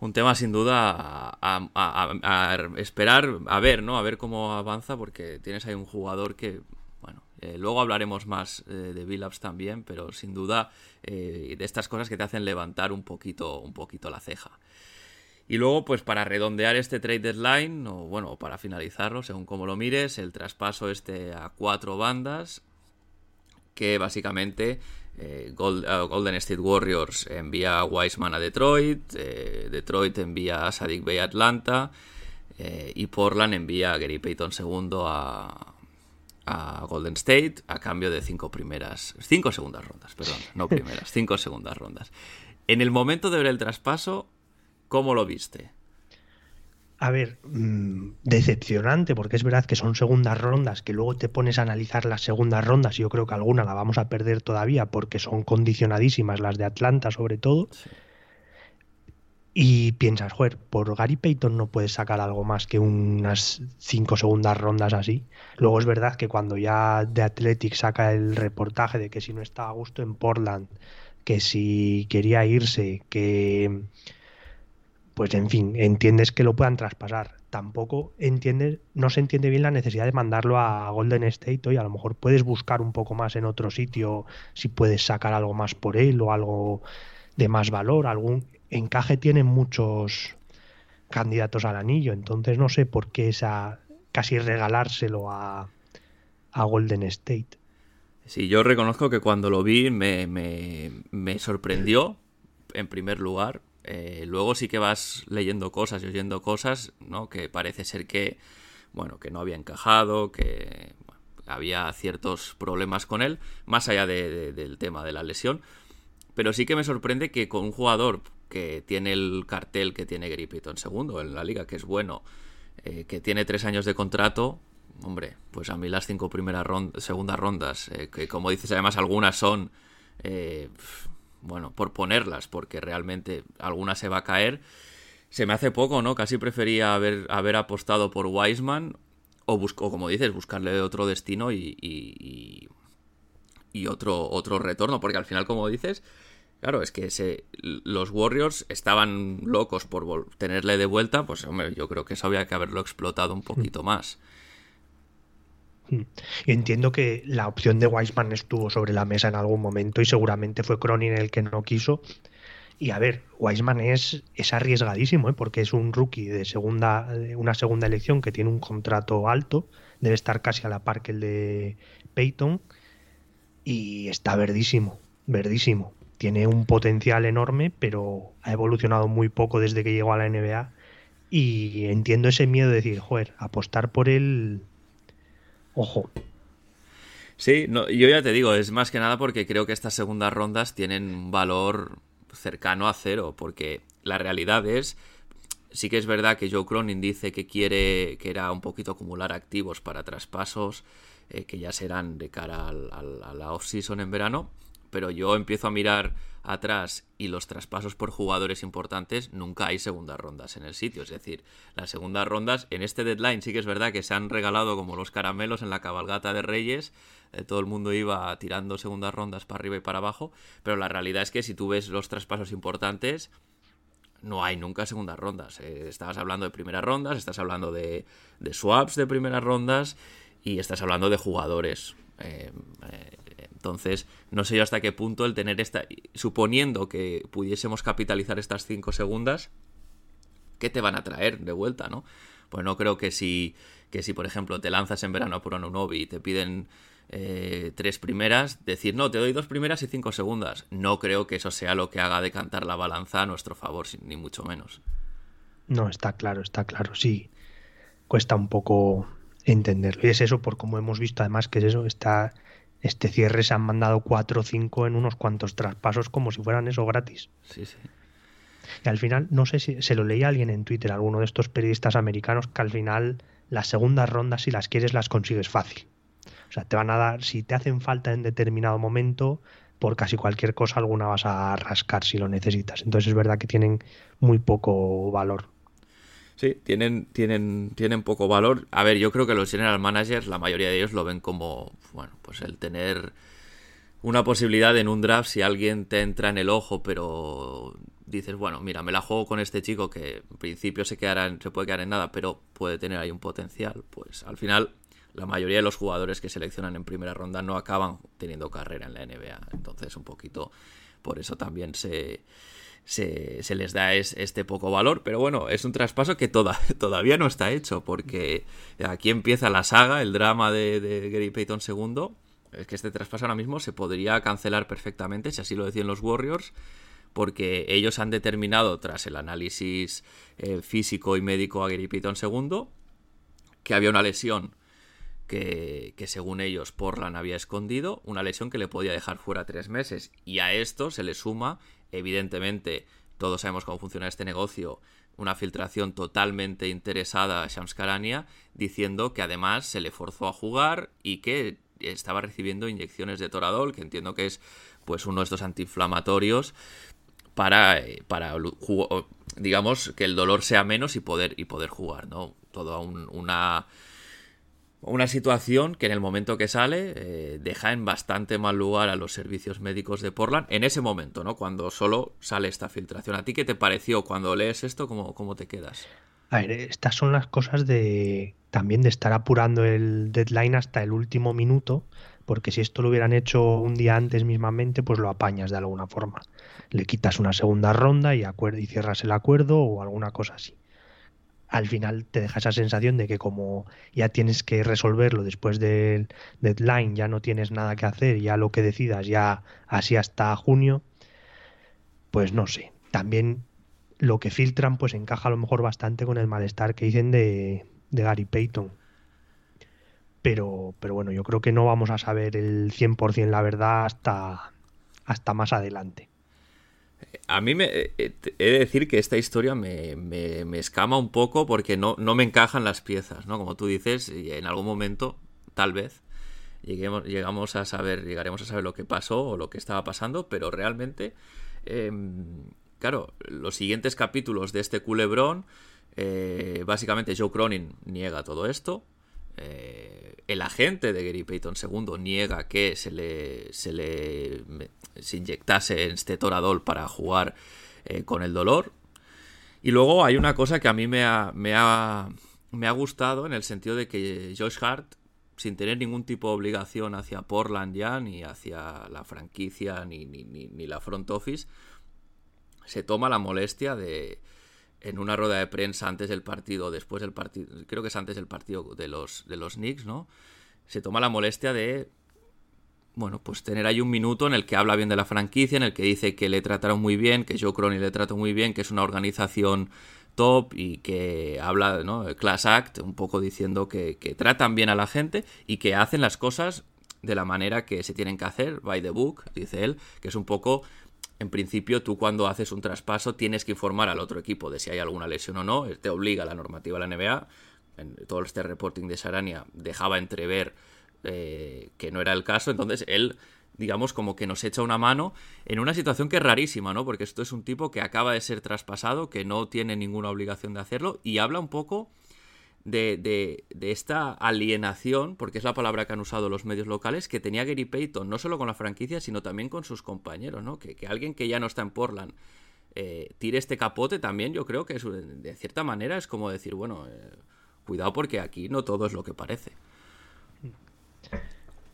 un tema sin duda a, esperar, a ver, ¿no? A ver cómo avanza, porque tienes ahí un jugador que, bueno, eh, luego hablaremos más eh, de Billups también, pero sin duda de estas cosas que te hacen levantar un poquito, un poquito la ceja. Y luego, pues para redondear este trade deadline, o bueno, para finalizarlo, según como lo mires, el traspaso este a cuatro bandas, que básicamente eh, Golden State Warriors envía a Wiseman a Detroit, eh, Detroit envía a Sadik Bay a Atlanta eh, y Portland envía a Gary Payton II a, Golden State a cambio de cinco primeras, cinco segundas rondas, perdón, no primeras, cinco segundas rondas. En el momento de ver el traspaso, ¿cómo lo viste? A ver, mm, decepcionante, porque es verdad que son segundas rondas, que luego te pones a analizar las segundas rondas, y yo creo que alguna la vamos a perder todavía, porque son condicionadísimas, las de Atlanta sobre todo. Y piensas, joder, por Gary Payton no puedes sacar algo más que unas cinco segundas rondas así. Luego es verdad que cuando ya The Athletic saca el reportaje de que si no estaba a gusto en Portland, que si quería irse, que pues en fin, entiendes que lo puedan traspasar. Tampoco entiendes, no se entiende bien la necesidad de mandarlo a Golden State hoy. A lo mejor puedes buscar un poco más en otro sitio si puedes sacar algo más por él o algo de más valor. Algún encaje tiene muchos candidatos al anillo, entonces no sé por qué esa casi regalárselo a, a Golden State. Sí, yo reconozco que cuando lo vi me, me, sorprendió, en primer lugar. Eh, luego sí que vas leyendo cosas y oyendo cosas, ¿no? Que parece ser que, bueno, que no había encajado, que había ciertos problemas con él, más allá del tema de la lesión. Pero sí que me sorprende que con un jugador que tiene el cartel que tiene Gary Payton segundo en la liga, que es bueno, eh, que tiene tres años de contrato, hombre, pues a mí las cinco primeras rondas, segundas rondas, eh, que como dices, además algunas son, eh, bueno, por ponerlas, porque realmente alguna se va a caer, se me hace poco, ¿no? Casi prefería haber, haber apostado por Wiseman o, busco, como dices, buscarle otro destino y, y, y, otro, otro retorno, porque al final, como dices, Claro, es que se, los Warriors estaban locos por tenerle de vuelta, pues hombre, yo creo que eso había que haberlo explotado un poquito más. Y entiendo que la opción de Wiseman estuvo sobre la mesa en algún momento y seguramente fue Cronin el que no quiso. Y a ver, Wiseman es, es arriesgadísimo, ¿eh? porque es un rookie de segunda, una segunda elección que tiene un contrato alto, debe estar casi a la par que el de Peyton, y está verdísimo, verdísimo tiene un potencial enorme, pero ha evolucionado muy poco desde que llegó a la NBA. Y entiendo ese miedo de decir, joder, apostar por él. Ojo. Sí, yo ya te digo, es más que nada porque creo que estas segundas rondas tienen un valor cercano a cero, porque la realidad es, sí que es verdad que Joe Cronin dice que quiere, que era un poquito acumular activos para traspasos, eh, que ya serán de cara a la off-season en verano, pero yo empiezo a mirar atrás y los traspasos por jugadores importantes, nunca hay segundas rondas en el sitio. Es decir, las segundas rondas en este deadline sí que es verdad que se han regalado como los caramelos en la cabalgata de Reyes. Eh, todo el mundo iba tirando segundas rondas para arriba y para abajo. Pero la realidad es que si tú ves los traspasos importantes, no hay nunca segundas rondas. Eh, estabas hablando de primeras rondas, estás hablando de, de swaps de primeras rondas y estás hablando de jugadores. Eh, entonces, no sé yo hasta qué punto el tener esta. Suponiendo que pudiésemos capitalizar estas 5 segundas, ¿qué te van a traer de vuelta, no? Pues no creo que si, que si por ejemplo, te lanzas en verano por Anunobi y te piden eh, tres primeras, decir, no, te doy dos primeras y cinco segundas. No creo que eso sea lo que haga decantar la balanza a nuestro favor, ni mucho menos. No, está claro, está claro, sí. Cuesta un poco entenderlo. Y es eso, por como hemos visto además, que es eso, está este cierre se han mandado 4 o 5 en unos cuantos traspasos como si fueran eso gratis. Sí, sí. Y al final, no sé si se lo leía alguien en Twitter, alguno de estos periodistas americanos, que al final las segundas rondas, si las quieres, las consigues fácil. O sea, te van a dar, si te hacen falta en determinado momento, por casi cualquier cosa alguna vas a rascar si lo necesitas. Entonces es verdad que tienen muy poco valor. Sí, tienen, tienen, tienen poco valor. A ver, yo creo que los general managers, la mayoría de ellos lo ven como, bueno, pues el tener una posibilidad en un draft si alguien te entra en el ojo, pero dices, bueno, mira, me la juego con este chico que en principio se, quedará se puede quedar en nada, pero puede tener ahí un potencial. Pues al final, la mayoría de los jugadores que seleccionan en primera ronda no acaban teniendo carrera en la NBA. Entonces, un poquito por eso también se se, les da este poco valor, pero bueno, es un traspaso que todavía no está hecho, porque aquí empieza la saga, el drama de, Gary Payton II, es que este traspaso ahora mismo se podría cancelar perfectamente, si así lo decían los Warriors, porque ellos han determinado, tras el análisis eh, físico y médico a Gary Payton II, que había una lesión que, que, según ellos Portland había escondido, una lesión que le podía dejar fuera tres meses. Y a esto se le suma Evidentemente, todos sabemos cómo funciona este negocio. Una filtración totalmente interesada a Shams Karania diciendo que además se le forzó a jugar y que estaba recibiendo inyecciones de Toradol, que entiendo que es pues uno de estos antiinflamatorios para, eh, para digamos que el dolor sea menos y poder y poder jugar, ¿no? Toda una Una situación que en el momento que sale eh, deja en bastante mal lugar a los servicios médicos de Portland en ese momento, ¿no? Cuando solo sale esta filtración. ¿A ti qué te pareció cuando lees esto? ¿Cómo, cómo te quedas? A ver, estas son las cosas de también de estar apurando el deadline hasta el último minuto, porque si esto lo hubieran hecho un día antes mismamente, pues lo apañas de alguna forma. Le quitas una segunda ronda y, y cierras el acuerdo o alguna cosa así. Al final te deja esa sensación de que como ya tienes que resolverlo después del deadline, ya no tienes nada que hacer, ya lo que decidas, ya así hasta junio, pues no sé. También lo que filtran pues encaja a lo mejor bastante con el malestar que dicen de, de Gary Payton pero, pero bueno, yo creo que no vamos a saber el 100% la verdad hasta, hasta más adelante. A mí me, eh, eh, he de decir que esta historia me, me, escama un poco porque no, no, me encajan las piezas, ¿no? Como tú dices, en algún momento, tal vez, lleguemos, llegamos a saber, llegaremos a saber lo que pasó o lo que estaba pasando, pero realmente, em, claro, los siguientes capítulos de este culebrón, eh, básicamente Joe Cronin niega todo esto, eh, el agente de Gary Payton II niega que se le, se le se inyectase estetoradol para jugar eh, con el dolor. Y luego hay una cosa que a mí me ha, me, ha, me ha gustado en el sentido de que Josh Hart, sin tener ningún tipo de obligación hacia Portland ya, ni hacia la franquicia, ni, ni, ni la front office, se toma la molestia de, en una rueda de prensa antes del partido, después del partido, creo que es antes del partido de los, de los Knicks, ¿no? Se toma la molestia de, bueno, pues tener ahí un minuto en el que habla bien de la franquicia, en el que dice que le trataron muy bien, que Joe Cronin le trató muy bien, que es una organización top y que habla, ¿no? Class Act, un poco diciendo que, que tratan bien a la gente y que hacen las cosas de la manera que se tienen que hacer, by the book, dice él, que es un poco en principio tú cuando haces un traspaso tienes que informar al otro equipo de si hay alguna lesión o no, te obliga la normativa de la NBA, todo este reporting de Sarania dejaba entrever eh, que no era el caso, entonces él digamos como que nos echa una mano en una situación que es rarísima, ¿no? Porque esto es un tipo que acaba de ser traspasado, que no tiene ninguna obligación de hacerlo y habla un poco de, esta alienación, porque es la palabra que han usado los medios locales, que tenía Gary Payton, no solo con la franquicia, sino también con sus compañeros, ¿no? Que, alguien que ya no está en Portland eh, tire este capote también, yo creo que es, de cierta manera es como decir, bueno, eh, cuidado porque aquí no todo es lo que parece.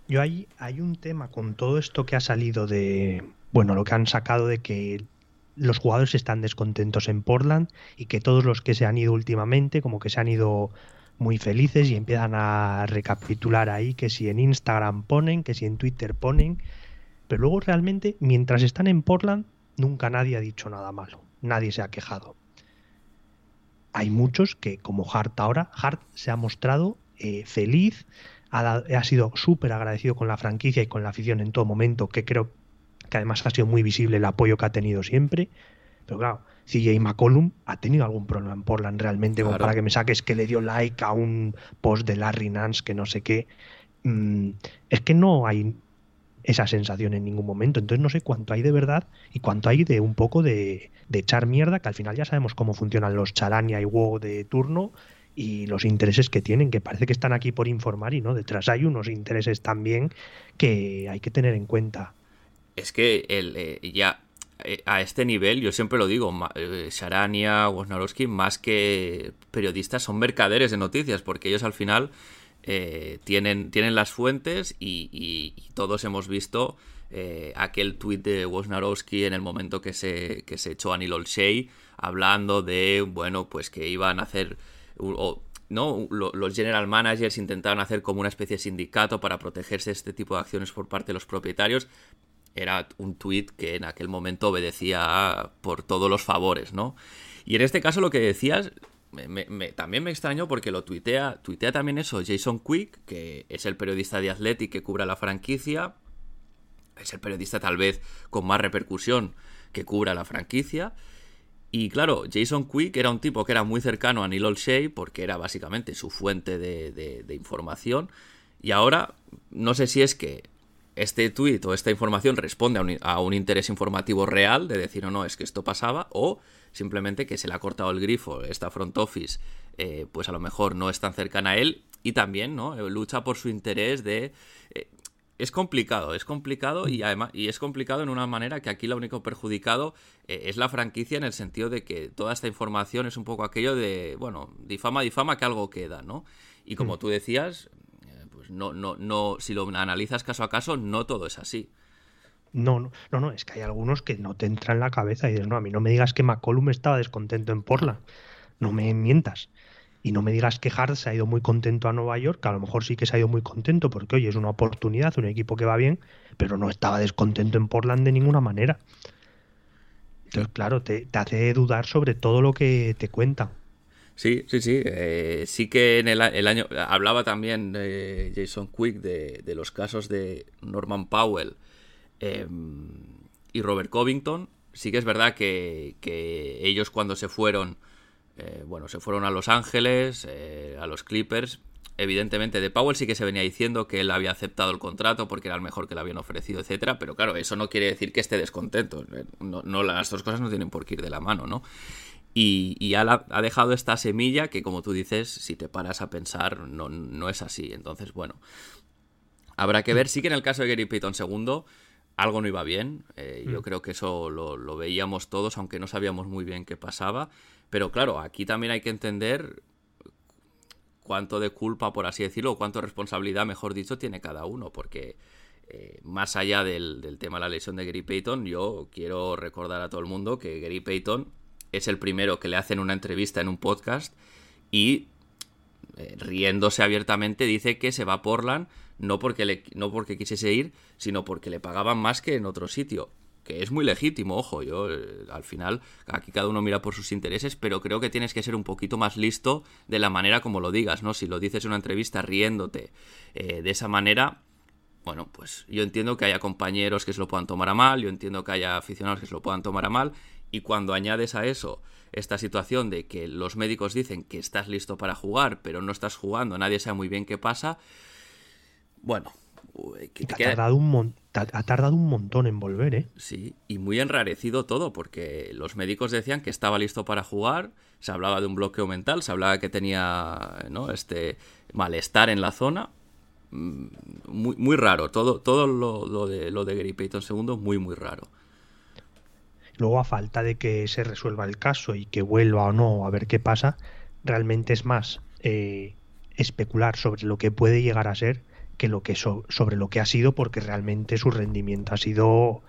Yo hay, hay un tema con todo esto que ha salido de, bueno, lo que han sacado de que los jugadores están descontentos en Portland y que todos los que se han ido últimamente como que se han ido muy felices y empiezan a recapitular ahí que si en Instagram ponen, que si en Twitter ponen, pero luego realmente mientras están en Portland nunca nadie ha dicho nada malo, nadie se ha quejado. Hay muchos que como Hart ahora, Hart se ha mostrado eh, feliz, ha, ha sido súper agradecido con la franquicia y con la afición en todo momento, que creo que además ha sido muy visible el apoyo que ha tenido siempre. Pero claro, CJ McCollum ha tenido algún problema en Portland realmente, como para que me saques que le dio like a un post de Larry Nance, que no sé qué. Mm, es que no hay esa sensación en ningún momento. Entonces no sé cuánto hay de verdad y cuánto hay de un poco de, echar mierda, que al final ya sabemos cómo funcionan los Charania y WoW de turno y los intereses que tienen, que parece que están aquí por informar y no, detrás hay unos intereses también que hay que tener en cuenta es que el, eh, ya eh, a este nivel, yo siempre lo digo, eh, Sharania, Wojnarowski, más que periodistas, son mercaderes de noticias, porque ellos al final tienen, tienen las fuentes y, todos hemos visto aquel tuit de Wojnarowski en el momento que se, que se echó a Neil Olshey, hablando de, bueno, pues que iban a hacer... ¿no? Los general managers intentaron hacer como una especie de sindicato para protegerse de este tipo de acciones por parte de los propietarios, era un tuit que en aquel momento obedecía por todos los favores, ¿no? Y en este caso lo que decías también me extrañó porque lo tuitea, tuitea también eso Jason Quick, que es el periodista de Athletic que cubra la franquicia, es el periodista tal vez con más repercusión que cubra la franquicia. Y claro, Jason Quick era un tipo que era muy cercano a Neil Olshey porque era básicamente su fuente de información. Y ahora, no sé si es que este tuit o esta información responde a un, interés informativo real de decir o no, es que esto pasaba, o simplemente que se le ha cortado el grifo, esta front office, eh, pues a lo mejor no es tan cercana a él y también, ¿no? Lucha por su interés de es complicado, es complicado y además y es complicado en una manera que aquí lo único perjudicado eh, es la franquicia en el sentido de que toda esta información es un poco aquello de, bueno, difama, difama que algo queda, ¿no? Y como mm. tú decías, eh, pues no, no, no, si lo analizas caso a caso, no todo es así. No, no, no, es que hay algunos que no te entran en la cabeza y dices, no, a mí no me digas que McCollum estaba descontento en Portland, no me mientas. Y no me digas que Hart se ha ido muy contento a Nueva York, que a lo mejor sí que se ha ido muy contento, porque oye, es una oportunidad, un equipo que va bien, pero no estaba descontento en Portland de ninguna manera. Entonces, claro, te, hace dudar sobre todo lo que te cuentan. Sí, sí, sí. Eh, sí que en el, año. Hablaba también Jason Quick de, los casos de Norman Powell em, y Robert Covington. Sí que es verdad que, que ellos cuando se fueron eh, bueno, se fueron a Los Ángeles, eh, a los Clippers. Evidentemente, de Powell sí que se venía diciendo que él había aceptado el contrato porque era el mejor que le habían ofrecido, etcétera. Pero claro, eso no quiere decir que esté descontento. Eh, no, las dos cosas no tienen por qué ir de la mano, ¿no? Y, y ha, dejado esta semilla que, como tú dices, si te paras a pensar, no, no es así. Entonces, bueno, habrá que ver. Sí que en el caso de Gary Payton II, algo no iba bien. Yo mm. creo que eso lo, lo, veíamos todos, aunque no sabíamos muy bien qué pasaba. Pero claro, aquí también hay que entender cuánto de culpa, por así decirlo, o cuánto responsabilidad, mejor dicho, tiene cada uno, porque eh, más allá del, tema de la lesión de Gary Payton, yo quiero recordar a todo el mundo que Gary Payton es el primero que le hacen una entrevista en un podcast y eh, riéndose abiertamente dice que se va a Portland no porque, no porque quisiese ir, sino porque le pagaban más que en otro sitio que es muy legítimo, ojo, yo eh, al final aquí cada uno mira por sus intereses, pero creo que tienes que ser un poquito más listo de la manera como lo digas, ¿no? Si lo dices en una entrevista riéndote eh, de esa manera, bueno, pues yo entiendo que haya compañeros que se lo puedan tomar a mal, yo entiendo que haya aficionados que se lo puedan tomar a mal, y cuando añades a eso esta situación de que los médicos dicen que estás listo para jugar, pero no estás jugando, nadie sabe muy bien qué pasa, bueno, ha, tardado un ha tardado un montón en volver, ¿eh? Sí, y muy enrarecido todo, porque los médicos decían que estaba listo para jugar, se hablaba de un bloqueo mental, se hablaba que tenía ¿no? este malestar en la zona. Mm, muy, muy raro, todo, todo lo, de, lo de Gary Payton II, muy, muy raro. Luego, a falta de que se resuelva el caso y que vuelva o no a ver qué pasa, realmente es más eh, especular sobre lo que puede llegar a ser que lo que sobre lo que ha sido porque realmente su rendimiento ha sido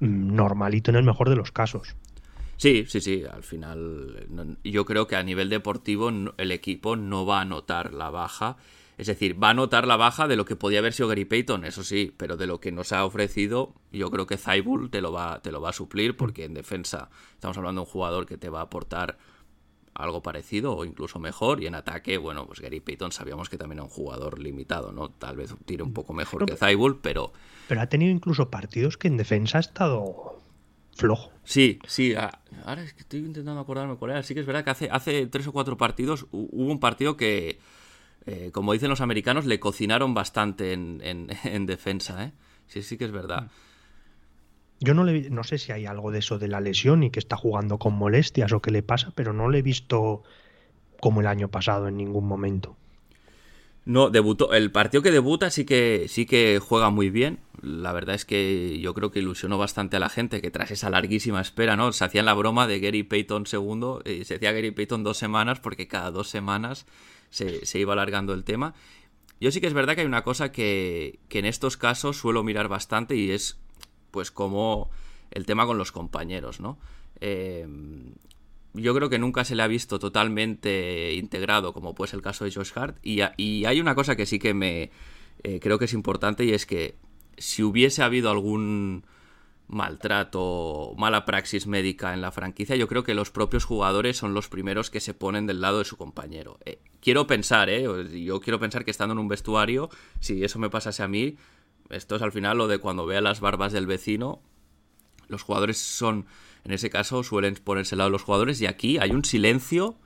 mm, normalito en el mejor de los casos. Sí, sí, sí, al final yo creo que a nivel deportivo el equipo no va a notar la baja, es decir, va a notar la baja de lo que podía haber sido Gary Payton, eso sí, pero de lo que nos ha ofrecido, yo creo que Zaibul te lo va, te lo va a suplir porque en defensa estamos hablando de un jugador que te va a aportar algo parecido o incluso mejor. Y en ataque, bueno, pues Gary Payton sabíamos que también era un jugador limitado, ¿no? Tal vez tire un poco mejor que Zaibul, pero. Pero ha tenido incluso partidos que en defensa ha estado flojo. Sí, sí. Ahora es que estoy intentando acordarme cuál era. Sí que es verdad que hace, hace tres o cuatro partidos hubo un partido que, eh, como dicen los americanos, le cocinaron bastante en, en, defensa, ¿eh? Sí, sí que es verdad. Mm. Yo no, le, no sé si hay algo de eso de la lesión y que está jugando con molestias o qué le pasa, pero no le he visto como el año pasado en ningún momento. No, debutó. El partido que debuta sí que, sí que juega muy bien. La verdad es que yo creo que ilusionó bastante a la gente que tras esa larguísima espera, ¿no? Se hacían la broma de Gary Payton segundo y se decía Gary Payton dos semanas porque cada dos semanas se, se, iba alargando el tema. Yo sí que es verdad que hay una cosa que, que en estos casos suelo mirar bastante y es pues como el tema con los compañeros, ¿no? Eh, yo creo que nunca se le ha visto totalmente integrado, como pues el caso de Josh Hart. Y, hay una cosa que sí que me eh, creo que es importante y es que si hubiese habido algún maltrato, mala praxis médica en la franquicia, yo creo que los propios jugadores son los primeros que se ponen del lado de su compañero. Eh, quiero pensar, ¿eh? Yo quiero pensar que estando en un vestuario, si eso me pasase a mí, esto es al final lo de cuando vea las barbas del vecino. Los jugadores son, en ese caso, suelen ponerse al lado de los jugadores y aquí hay un silencio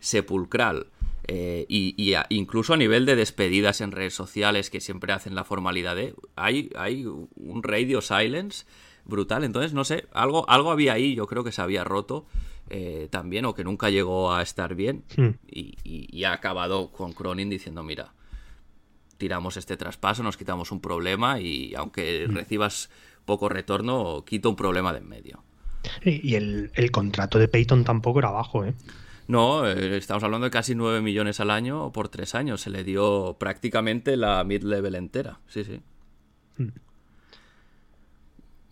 sepulcral. Eh, y, incluso a nivel de despedidas en redes sociales que siempre hacen la formalidad de... Hay, hay un radio silence brutal. Entonces, no sé, algo, algo había ahí, yo creo que se había roto eh, también, o que nunca llegó a estar bien. Hmm. Y, ha acabado con Cronin diciendo, mira, tiramos este traspaso, nos quitamos un problema y aunque Hmm. recibas poco retorno, quito un problema de en medio. Y el, el contrato de Peyton tampoco era bajo, ¿eh? No, eh, estamos hablando de casi 9 millones al año por tres años. Se le dio prácticamente la mid-level entera. Sí, sí. Mm.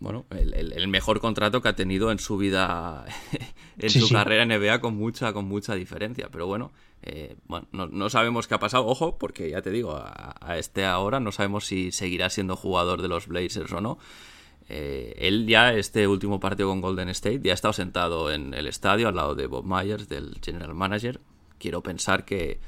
Bueno, el, el- el mejor contrato que ha tenido en su vida, en Sí, su sí. carrera en NBA con mucha, con mucha diferencia. Pero bueno, eh, bueno no, no sabemos qué ha pasado. Ojo, porque ya te digo, a, a este ahora no sabemos si seguirá siendo jugador de los Blazers o no. Eh, él ya, este último partido con Golden State, ya ha estado sentado en el estadio al lado de Bob Myers, del general manager. Quiero pensar que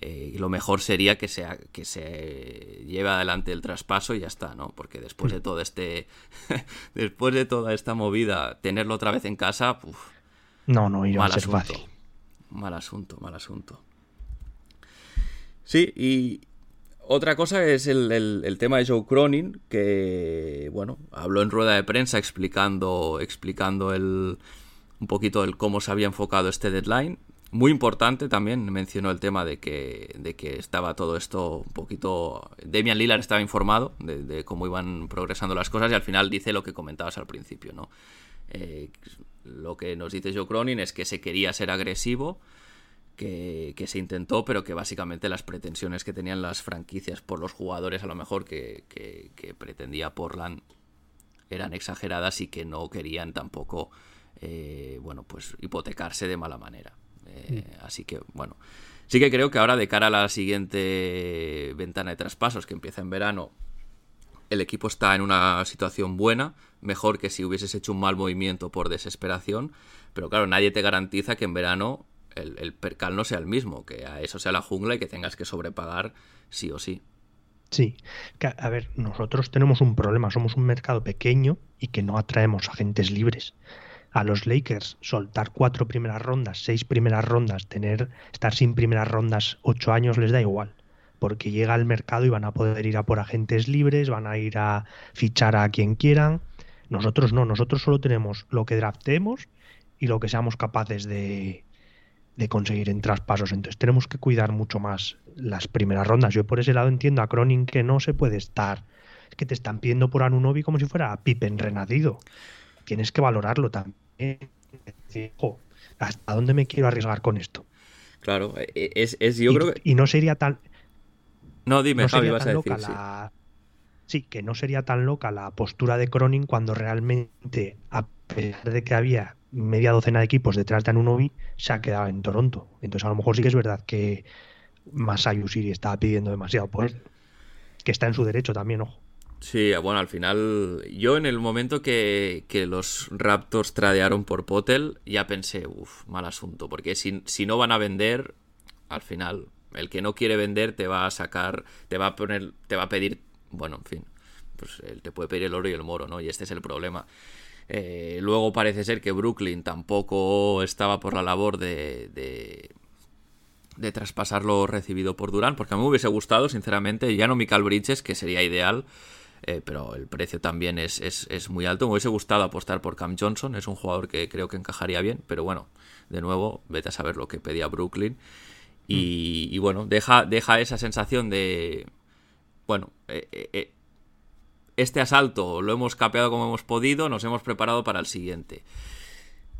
eh, lo mejor sería que se, que se lleve adelante el traspaso y ya está, ¿no? Porque después de todo este. después de toda esta movida, tenerlo otra vez en casa, uf, No, no iba mal a ser asunto. fácil. Mal asunto, mal asunto. Sí, y otra cosa es el, el- el tema de Joe Cronin, que, bueno, habló en rueda de prensa explicando, explicando el, un poquito el cómo se había enfocado este deadline. Muy importante también, mencionó el tema de que, de que estaba todo esto un poquito... Damian Lillard estaba informado de, cómo iban progresando las cosas y al final dice lo que comentabas al principio, ¿no? Eh, lo que nos dice Joe Cronin es que se quería ser agresivo, que, que se intentó, pero que básicamente las pretensiones que tenían las franquicias por los jugadores, a lo mejor que, que- que pretendía Portland, eran exageradas y que no querían tampoco, eh, bueno, pues hipotecarse de mala manera. Eh, Así que, bueno, sí que creo que ahora de cara a la siguiente ventana de traspasos que empieza en verano, el equipo está en una situación buena, mejor que si hubieses hecho un mal movimiento por desesperación, pero claro, nadie te garantiza que en verano el, el percal no sea el mismo, que a eso sea la jungla y que tengas que sobrepagar sí o sí. Sí, a ver, nosotros tenemos un problema, somos un mercado pequeño y que no atraemos agentes libres. A los Lakers soltar cuatro primeras rondas, seis primeras rondas, tener estar sin primeras rondas ocho años les da igual, porque llega al mercado y van a poder ir a por agentes libres, van a ir a fichar a quien quieran. Nosotros no, nosotros solo tenemos lo que draftemos y lo que seamos capaces de, de conseguir en traspasos. Entonces tenemos que cuidar mucho más las primeras rondas. Yo por ese lado entiendo a Cronin que no se puede estar. Es que te están pidiendo por Anunobi como si fuera Pippen renacido. Tienes que valorarlo también. Decir, "Jo, ¿Hasta dónde me quiero arriesgar con esto? Claro, e- es, es yo y, creo que... y no sería tan, No, dime, no Javi, vas a decir, loca sí. la... Sí, que no sería tan loca la postura de Cronin cuando realmente, a pesar de que había media docena de equipos detrás de Anunobi, se ha quedado en Toronto. Entonces a lo mejor sí que es verdad que Masai Ujiri estaba pidiendo demasiado por él. Que está en su derecho también, ojo. Sí, bueno, al final, yo en el momento que, que los Raptors tradearon por Potel, ya pensé, uff, mal asunto, porque si, si no van a vender, al final, el que no quiere vender te va a sacar, te va a poner, te va a pedir, bueno, en fin, pues él te puede pedir el oro y el moro, ¿no? Y este es el problema. Eh, luego parece ser que Brooklyn tampoco estaba por la labor de, de, de traspasar lo recibido por Durán, porque a mí me hubiese gustado, sinceramente, ya no Michael Bridges, que sería ideal, eh, pero el precio también es, es, es, muy alto. Me hubiese gustado apostar por Cam Johnson, es un jugador que creo que encajaría bien, pero bueno, de nuevo, vete a saber lo que pedía Brooklyn. Y, y bueno, deja, deja esa sensación de, bueno, eh, eh, este asalto lo hemos capeado como hemos podido, nos hemos preparado para el siguiente.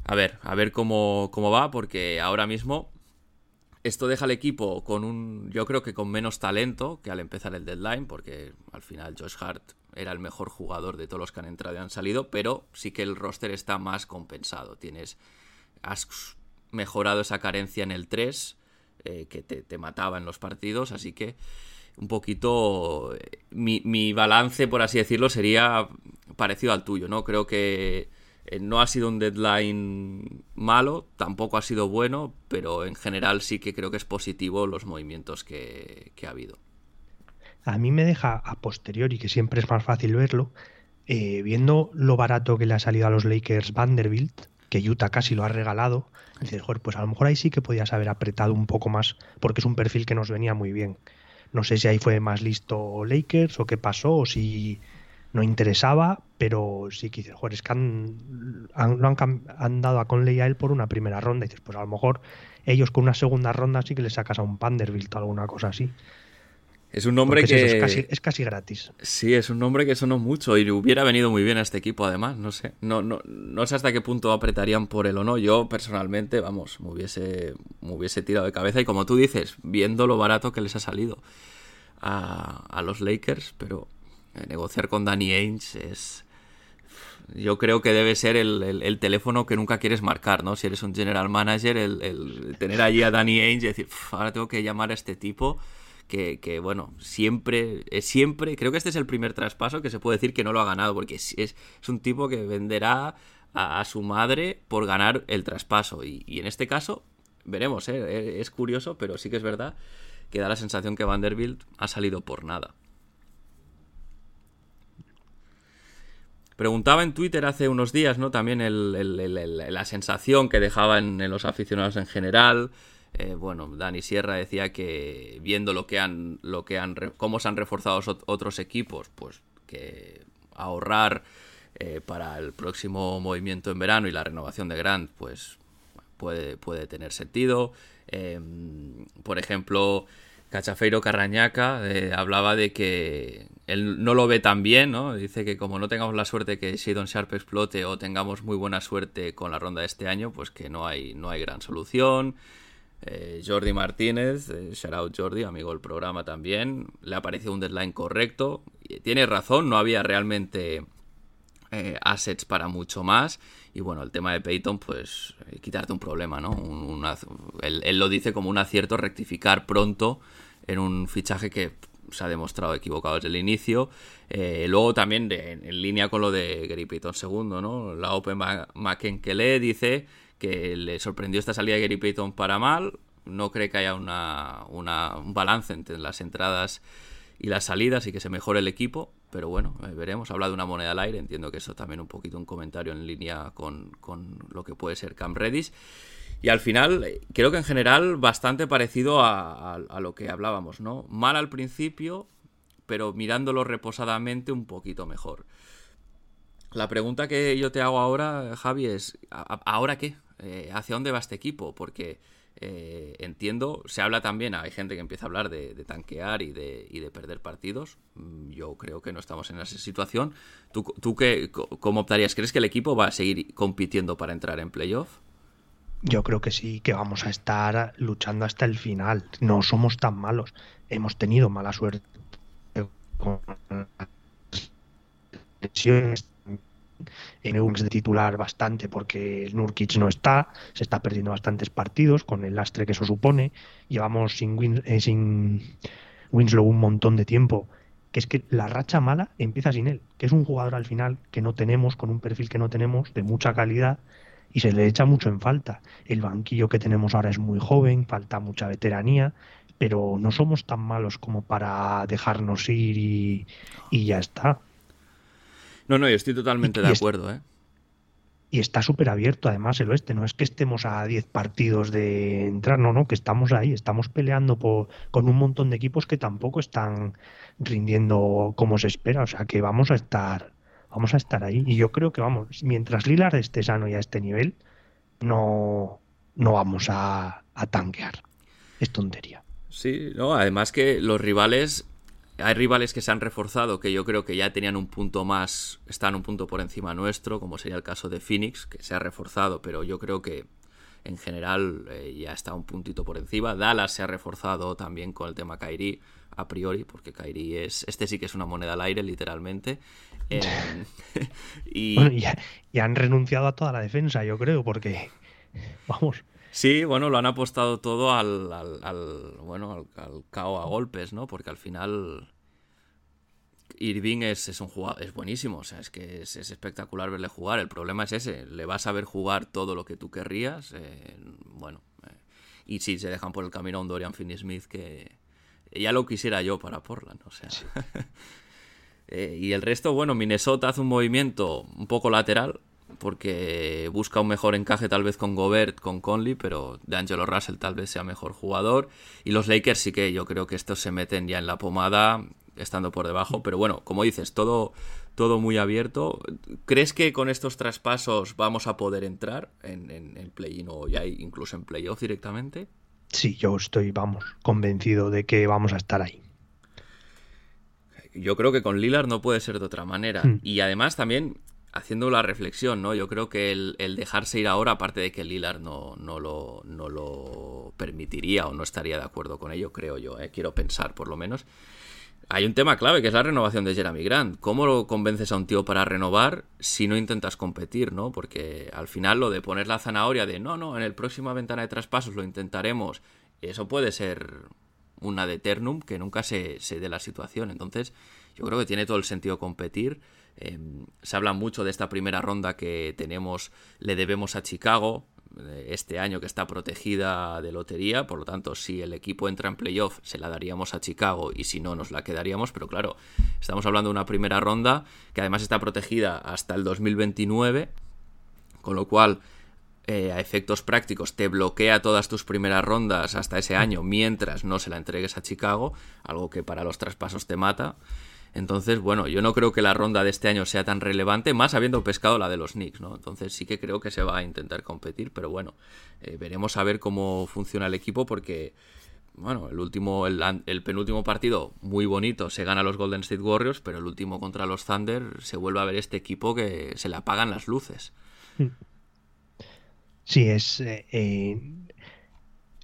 A ver, a ver cómo, cómo va, porque ahora mismo esto deja al equipo con un, yo creo que con menos talento que al empezar el deadline, porque al final Josh Hart era el mejor jugador de todos los que han entrado y han salido, pero sí que el roster está más compensado. Tienes, has mejorado esa carencia en el 3, eh, que te, te, mataba en los partidos, así que un poquito mi, mi balance, por así decirlo, sería parecido al tuyo, ¿no? Creo que no ha sido un deadline malo, tampoco ha sido bueno, pero en general sí que creo que es positivo los movimientos que, que ha habido. A mí me deja a posteriori, que siempre es más fácil verlo, eh, viendo lo barato que le ha salido a los Lakers Vanderbilt, que Utah casi lo ha regalado, dices, joder, pues a lo mejor ahí sí que podías haber apretado un poco más, porque es un perfil que nos venía muy bien. No sé si ahí fue más listo Lakers o qué pasó, o si no interesaba, pero sí que dices, joder, es que han, han, dado a Conley a él por una primera ronda. Y dices, pues a lo mejor ellos con una segunda ronda sí que le sacas a un Panderbilt o alguna cosa así. Es un nombre que. Es, casi, gratis. Sí, es un nombre que sonó mucho y hubiera venido muy bien a este equipo, además. No sé. No, no, no sé hasta qué punto apretarían por él o no. Yo, personalmente, vamos, me hubiese, me hubiese tirado de cabeza. Y como tú dices, viendo lo barato que les ha salido a, a los Lakers, pero eh, negociar con Danny Ainge es. Yo creo que debe ser el, teléfono que nunca quieres marcar, ¿no? Si eres un general manager, el, tener allí a Danny Ainge y decir, ahora tengo que llamar a este tipo que, bueno, siempre, siempre, creo que este es el primer traspaso que se puede decir que no lo ha ganado, porque es, es, un tipo que venderá a, su madre por ganar el traspaso. Y, en este caso, veremos, ¿eh? es curioso, pero sí que es verdad que da la sensación que Vanderbilt ha salido por nada. Preguntaba en Twitter hace unos días, ¿no? También la sensación que dejaba en los aficionados en general. Eh, bueno, Dani Sierra decía que viendo lo que han, lo que han, cómo se han reforzado otros equipos, pues que ahorrar eh, para el próximo movimiento en verano y la renovación de Grant, pues puede, puede tener sentido. Em, por ejemplo, Cachafeiro Carrañaca eh, hablaba de que él no lo ve tan bien, ¿no? Dice que como no tengamos la suerte que Shadon Sharp explote o tengamos muy buena suerte con la ronda de este año, pues que no hay, no hay gran solución. Eh, Jordi Martínez, eh, shout out Jordi, amigo del programa también, le ha parecido un deadline correcto. Tiene razón, no había realmente eh, assets para mucho más. Y bueno, el tema de Peyton, pues quitarte un problema, ¿no? él, lo dice como un acierto rectificar pronto en un fichaje que se ha demostrado equivocado desde el inicio. luego también en línea con lo de Gary Payton II, ¿no? La Open McKenkelé dice que le sorprendió esta salida de Gary Payton para mal. No cree que haya una, un balance entre las entradas y las salidas y que se mejore el equipo. Pero bueno, eh, veremos. Habla de una moneda al aire. Entiendo que eso también un poquito un comentario en línea con, lo que puede ser Cam Redis. Y al final, eh, creo que en general bastante parecido a, a, lo que hablábamos, ¿no? Mal al principio, pero mirándolo reposadamente un poquito mejor. La pregunta que yo te hago ahora, Javi, es ¿ahora qué? Eh, hacia dónde va este equipo, porque eh, entiendo, se habla también, hay gente que empieza a hablar de, tanquear y de, perder partidos. Mm, yo creo que no estamos en esa situación. ¿Tú, tú qué, cómo optarías? ¿Crees que el equipo va a seguir compitiendo para entrar en playoff? Yo creo que sí, que vamos a estar luchando hasta el final. No somos tan malos. Hemos tenido mala suerte con lesiones en Eubanks de titular bastante porque Nurkic no está, se está perdiendo bastantes partidos con el lastre que eso supone. Llevamos sin, eh, sin Winslow un montón de tiempo. Que es que la racha mala empieza sin él, que es un jugador al final que no tenemos, con un perfil que no tenemos, de mucha calidad, y se le echa mucho en falta. El banquillo que tenemos ahora es muy joven, falta mucha veteranía, pero no somos tan malos como para dejarnos ir y ya está. No, no, yo estoy totalmente de acuerdo, ¿eh? Y está súper abierto además el oeste, no es que estemos a 10 partidos de entrar, no, no, que estamos ahí, estamos peleando por, con un montón de equipos que tampoco están rindiendo como se espera, o sea que vamos a estar, vamos a estar ahí. Y yo creo que vamos, mientras Lillard esté sano y a este nivel, no, no vamos a, a tanquear. Es tontería. Sí, no, además que los rivales hay rivales que se han reforzado que yo creo que ya tenían un punto más, están un punto por encima nuestro, como sería el caso de Phoenix, que se ha reforzado, pero yo creo que en general eh, ya está un puntito por encima. Dallas se ha reforzado también con el tema Kairi, a priori, porque Kairi es, este sí que es una moneda al aire, literalmente. Eh, y... han renunciado a toda la defensa, yo creo, porque, vamos, Sí, bueno, lo han apostado todo al, al, bueno, al, cao a golpes, ¿no? Porque al final Irving es, es, un jugador, es buenísimo, o sea, es que es, espectacular verle jugar. El problema es ese, le vas a ver jugar todo lo que tú querrías, eh, bueno, eh, y si se dejan por el camino a un Dorian Finney-Smith que ya lo quisiera yo para Portland, o sea. Eh, y el resto, bueno, Minnesota hace un movimiento un poco lateral, porque busca un mejor encaje tal vez con Gobert, con Conley, pero de Angelo Russell tal vez sea mejor jugador. Y los Lakers sí que yo creo que estos se meten ya en la pomada estando por debajo, pero bueno, como dices, todo, todo muy abierto. ¿Crees que con estos traspasos vamos a poder entrar en, el play-in o ya incluso en playoff directamente? Sí, yo estoy, vamos, convencido de que vamos a estar ahí. Yo creo que con Lillard no puede ser de otra manera. Hmm. Y además también haciendo la reflexión, ¿no? Yo creo que el, dejarse ir ahora, aparte de que Lillard no, no, lo, no lo permitiría o no estaría de acuerdo con ello, creo yo, ¿eh? quiero pensar por lo menos. Hay un tema clave que es la renovación de Jeremy Grant. ¿Cómo lo convences a un tío para renovar si no intentas competir, no? Porque al final lo de poner la zanahoria de no, no, en el próxima ventana de traspasos lo intentaremos, eso puede ser una de Eternum que nunca se, se dé la situación. Entonces, yo creo que tiene todo el sentido competir. Em, se habla mucho de esta primera ronda que tenemos, le debemos a Chicago eh, este año que está protegida de lotería, por lo tanto si el equipo entra en playoff se la daríamos a Chicago y si no nos la quedaríamos, pero claro, estamos hablando de una primera ronda que además está protegida hasta el 2029, con lo cual eh, a efectos prácticos te bloquea todas tus primeras rondas hasta ese año mientras no se la entregues a Chicago, algo que para los traspasos te mata. Entonces, bueno, yo no creo que la ronda de este año sea tan relevante, más habiendo pescado la de los Knicks, ¿no? Entonces sí que creo que se va a intentar competir, pero bueno, eh, veremos a ver cómo funciona el equipo porque, bueno, el último, el, penúltimo partido, muy bonito, se gana los Golden State Warriors, pero el último contra los Thunder se vuelve a ver este equipo que se le apagan las luces. Sí, es... Eh, eh,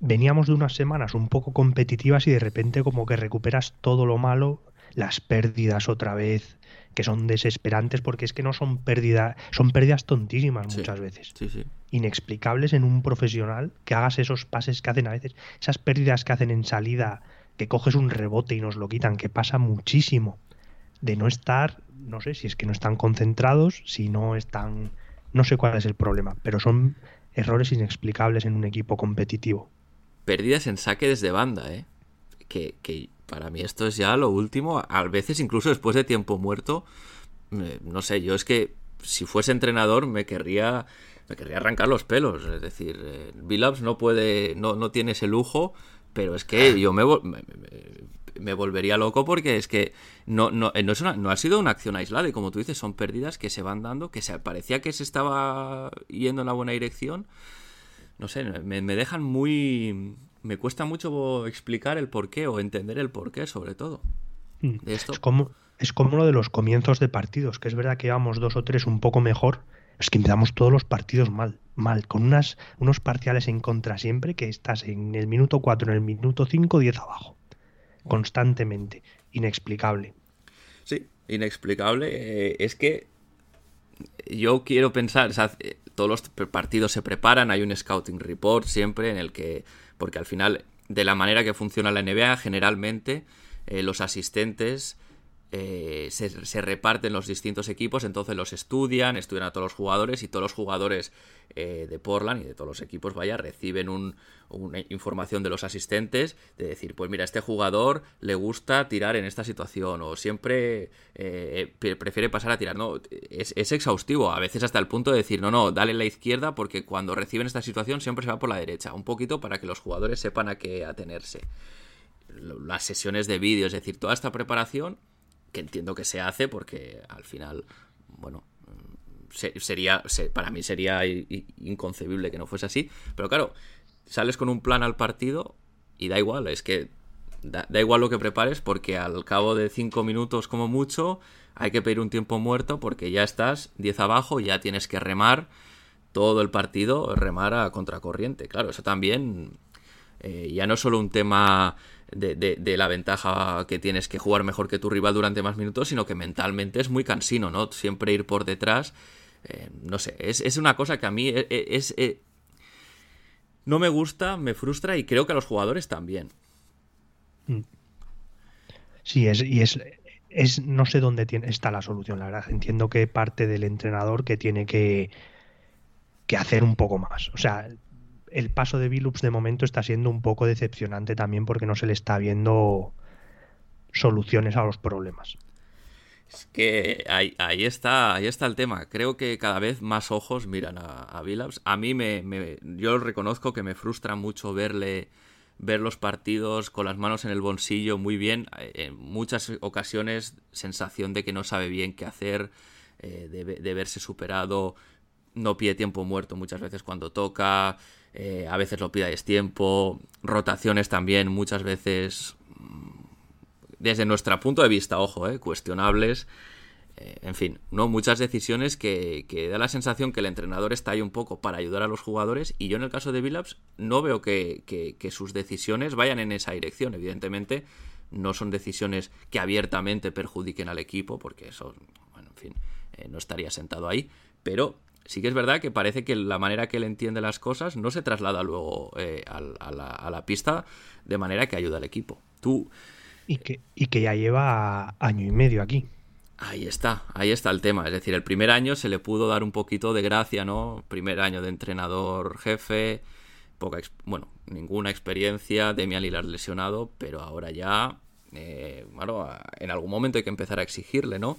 veníamos de unas semanas un poco competitivas y de repente como que recuperas todo lo malo las pérdidas otra vez, que son desesperantes porque es que no son pérdidas, son pérdidas tontísimas muchas veces. Inexplicables en un profesional que hagas esos pases que hacen a veces, esas pérdidas que hacen en salida, que coges un rebote y nos lo quitan, que pasa muchísimo. De no estar, no sé si es que no están concentrados, si no están, no sé cuál es el problema, pero son errores inexplicables en un equipo competitivo. Pérdidas en saque desde banda, ¿eh? Que, que para mí esto es ya lo último. A veces incluso después de tiempo muerto, no sé, yo es que si fuese entrenador me querría me querría arrancar los pelos. Es decir, eh, no puede, no, no tiene ese lujo, pero es que yo me, me, volvería loco porque es que no, no, no, es no ha sido una acción aislada y como tú dices, son pérdidas que se van dando, que se, parecía que se estaba yendo en la buena dirección. No sé, me, me dejan muy me cuesta mucho explicar el porqué o entender el porqué, sobre todo. Mm. esto. Es, como, es como lo de los comienzos de partidos, que es verdad que vamos dos o tres un poco mejor, es que empezamos todos los partidos mal, mal, con unas, unos parciales en contra siempre, que estás en el minuto 4, en el minuto 5, 10 abajo, constantemente, inexplicable. Sí, inexplicable. Eh, es que yo quiero pensar, todos los partidos se preparan, hay un scouting report siempre en el que porque al final, de la manera que funciona la NBA, generalmente eh, los asistentes eh, se, reparten los distintos equipos, entonces los estudian, estudian a todos los jugadores y todos los jugadores eh, de Portland y de todos los equipos, vaya, reciben una información de los asistentes de decir, pues mira, este jugador le gusta tirar en esta situación o siempre eh, prefiere pasar a tirar. No, es, es, exhaustivo, a veces hasta el punto de decir, no, no, dale la izquierda porque cuando reciben esta situación siempre se va por la derecha, un poquito para que los jugadores sepan a qué atenerse. Las sesiones de vídeo, es decir, toda esta preparación que entiendo que se hace porque al final, bueno, sería, para mí sería inconcebible que no fuese así, pero claro, sales con un plan al partido y da igual, es que da, igual lo que prepares porque al cabo de cinco minutos como mucho hay que pedir un tiempo muerto porque ya estás 10 abajo, ya tienes que remar todo el partido, remar a contracorriente, claro, eso también eh, ya no es solo un tema de, la ventaja que tienes que jugar mejor que tu rival durante más minutos, sino que mentalmente es muy cansino, ¿no? Siempre ir por detrás. Eh, no sé, es, una cosa que a mí e, e, es, eh, no me gusta, me frustra y creo que a los jugadores también. Mm. Sí, es, y es, es no sé dónde está la solución, la verdad. Entiendo que parte del entrenador que tiene que, que hacer un poco más. O sea, el paso de Billups de momento está siendo un poco decepcionante también porque no se le está viendo soluciones a los problemas. Es que ahí, está, ahí está el tema. Creo que cada vez más ojos miran a, a A mí me, me, yo reconozco que me frustra mucho verle ver los partidos con las manos en el bolsillo muy bien. En muchas ocasiones sensación de que no sabe bien qué hacer, eh, de, verse superado, no pide tiempo muerto muchas veces cuando toca, eh, a veces lo pide tiempo, rotaciones también muchas veces mm, desde nuestro punto de vista, ojo, eh, cuestionables. Eh, en fin, ¿no? Muchas decisiones que, da la sensación que el entrenador está ahí un poco para ayudar a los jugadores y yo en el caso de Billups no veo que, sus decisiones vayan en esa dirección. Evidentemente no son decisiones que abiertamente perjudiquen al equipo porque eso, bueno, en fin, no estaría sentado ahí, pero sí que es verdad que parece que la manera que él entiende las cosas no se traslada luego eh, a, la, a, la, pista de manera que ayuda al equipo. Tú... Y que, y que ya lleva año y medio aquí. Ahí está, ahí está el tema. Es decir, el primer año se le pudo dar un poquito de gracia, ¿no? Primer año de entrenador jefe, poca, bueno, ninguna experiencia, Demian Lillard lesionado, pero ahora ya, eh, bueno, en algún momento hay que empezar a exigirle, ¿no?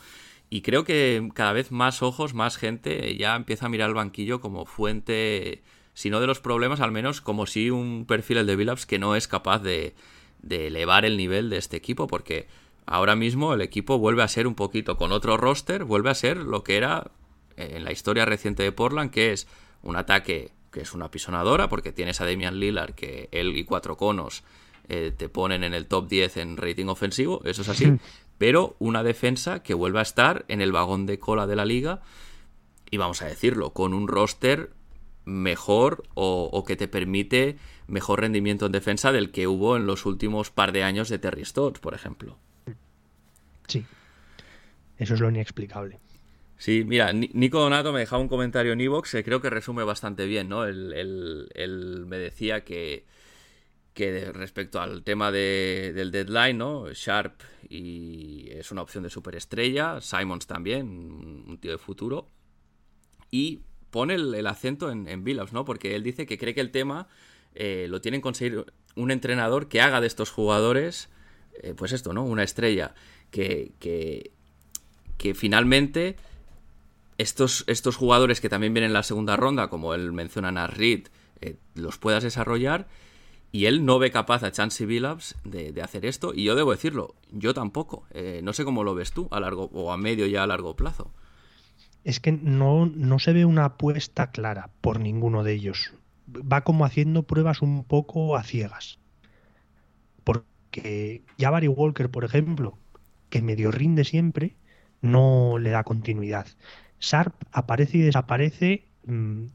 Y creo que cada vez más ojos, más gente ya empieza a mirar el banquillo como fuente, si no de los problemas, al menos como si un perfil de Billups que no es capaz de, de elevar el nivel de este equipo, porque ahora mismo el equipo vuelve a ser un poquito con otro roster, vuelve a ser lo que era en la historia reciente de Portland, que es un ataque que es una pisonadora, porque tienes a Damian Lillard, que él y cuatro conos eh, te ponen en el top 10 en rating ofensivo, eso es así, pero una defensa que vuelve a estar en el vagón de cola de la liga, y vamos a decirlo, con un roster mejor o, o que te permite mejor rendimiento en defensa del que hubo en los últimos par de años de Terry Stotts, por ejemplo. Sí. Eso es lo inexplicable. Sí, mira, Nico Donato me dejaba un comentario en Evox que creo que resume bastante bien, ¿no? Él, me decía que, que respecto al tema del deadline, ¿no? Sharp y es una opción de superestrella, Simons también, un tío de futuro. Y pone el, acento en, en ¿no? Porque él dice que cree que el tema eh, lo tienen que conseguir un entrenador que haga de estos jugadores, eh, pues esto, ¿no? Una estrella que, que, finalmente estos, estos jugadores que también vienen en la segunda ronda, como él menciona a Reed, eh, los puedas desarrollar y él no ve capaz a Chansey Billups de, hacer esto y yo debo decirlo, yo tampoco. Eh, no sé cómo lo ves tú a largo o a medio ya a largo plazo. Es que no, no se ve una apuesta clara por ninguno de ellos. Va como haciendo pruebas un poco a ciegas. Porque ya Barry Walker, por ejemplo, que medio rinde siempre, no le da continuidad. Sharp aparece y desaparece mm,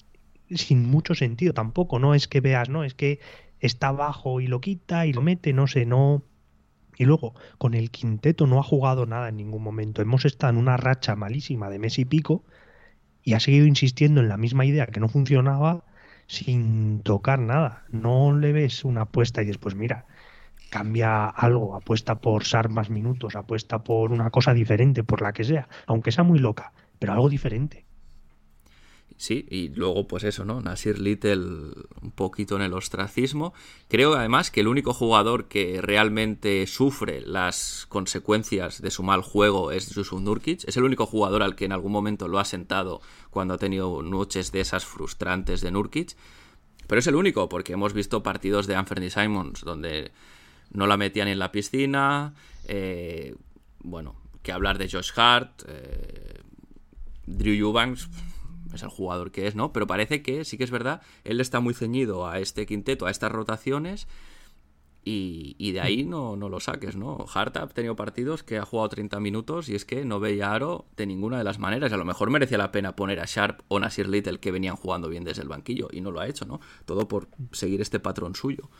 sin mucho sentido tampoco, no es que veas, no, es que está abajo y lo quita y lo mete, no sé, no. Y luego, con el quinteto no ha jugado nada en ningún momento. Hemos estado en una racha malísima de mes y pico y ha seguido insistiendo en la misma idea que no funcionaba sin tocar nada. No le ves una apuesta y después, mira, cambia algo, apuesta por SAR más minutos, apuesta por una cosa diferente, por la que sea, aunque sea muy loca, pero algo diferente. Sí, y luego pues eso, ¿no? Nasir Little un poquito en el ostracismo. Creo además que el único jugador que realmente sufre las consecuencias de su mal juego es Yusuf Nurkic. Es el único jugador al que en algún momento lo ha sentado cuando ha tenido noches de esas frustrantes de Nurkic. Pero es el único, porque hemos visto partidos de Anthony Simons donde no la metían en la piscina. Eh, bueno, que hablar de Josh Hart. Eh, Drew Eubanks es el jugador que es, ¿no? Pero parece que sí que es verdad, él está muy ceñido a este quinteto, a estas rotaciones. Y, de ahí no, no, lo saques, ¿no? Hart ha tenido partidos que ha jugado 30 minutos y es que no veía Aro de ninguna de las maneras. A lo mejor merecía la pena poner a Sharp o Nasir Little que venían jugando bien desde el banquillo y no lo ha hecho, ¿no? Todo por seguir este patrón suyo.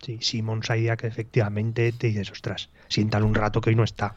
Sí, Simon Saida que efectivamente te dices, ostras, siéntale un rato que hoy no está.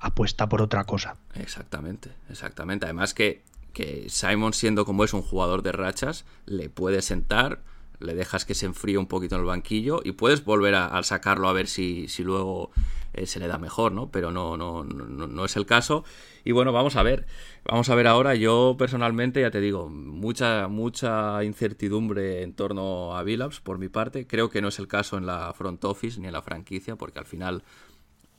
Apuesta por otra cosa. Exactamente, exactamente. Además que, que Simon, siendo como es un jugador de rachas, le puede sentar, le dejas que se enfríe un poquito en el banquillo y puedes volver a, sacarlo a ver si, si luego eh, se le da mejor, ¿no? Pero no, no, no, no es el caso. Y bueno, vamos a ver. Vamos a ver ahora. Yo personalmente, ya te digo, mucha, mucha incertidumbre en torno a Billups por mi parte. Creo que no es el caso en la front office ni en la franquicia, porque al final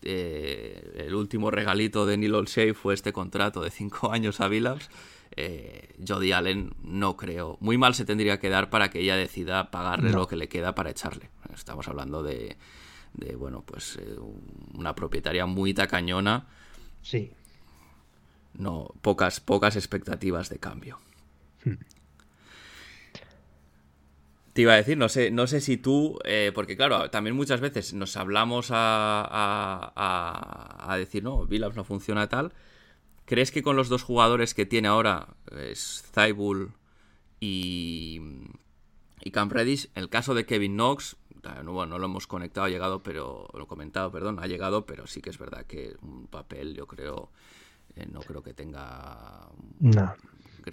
eh, el último regalito de Neil Olshey fue este contrato de cinco años a Billups. Eh, Jody Allen no creo. Muy mal se tendría que dar para que ella decida pagarle lo que le queda para echarle. Estamos hablando de, bueno, pues eh, una propietaria muy tacañona. Sí. No, pocas, pocas expectativas de cambio. Hmm. Te iba a decir, no sé, no sé si tú, eh, porque claro, también muchas veces nos hablamos a, a, decir, no, Billups no funciona tal. ¿Crees que con los dos jugadores que tiene ahora, es Zaibul y, y Camp Reddish, el caso de Kevin Knox, no, no lo hemos conectado, ha llegado, pero, lo he comentado, perdón, ha llegado, pero sí que es verdad que un papel, yo creo, eh, no creo que tenga... No.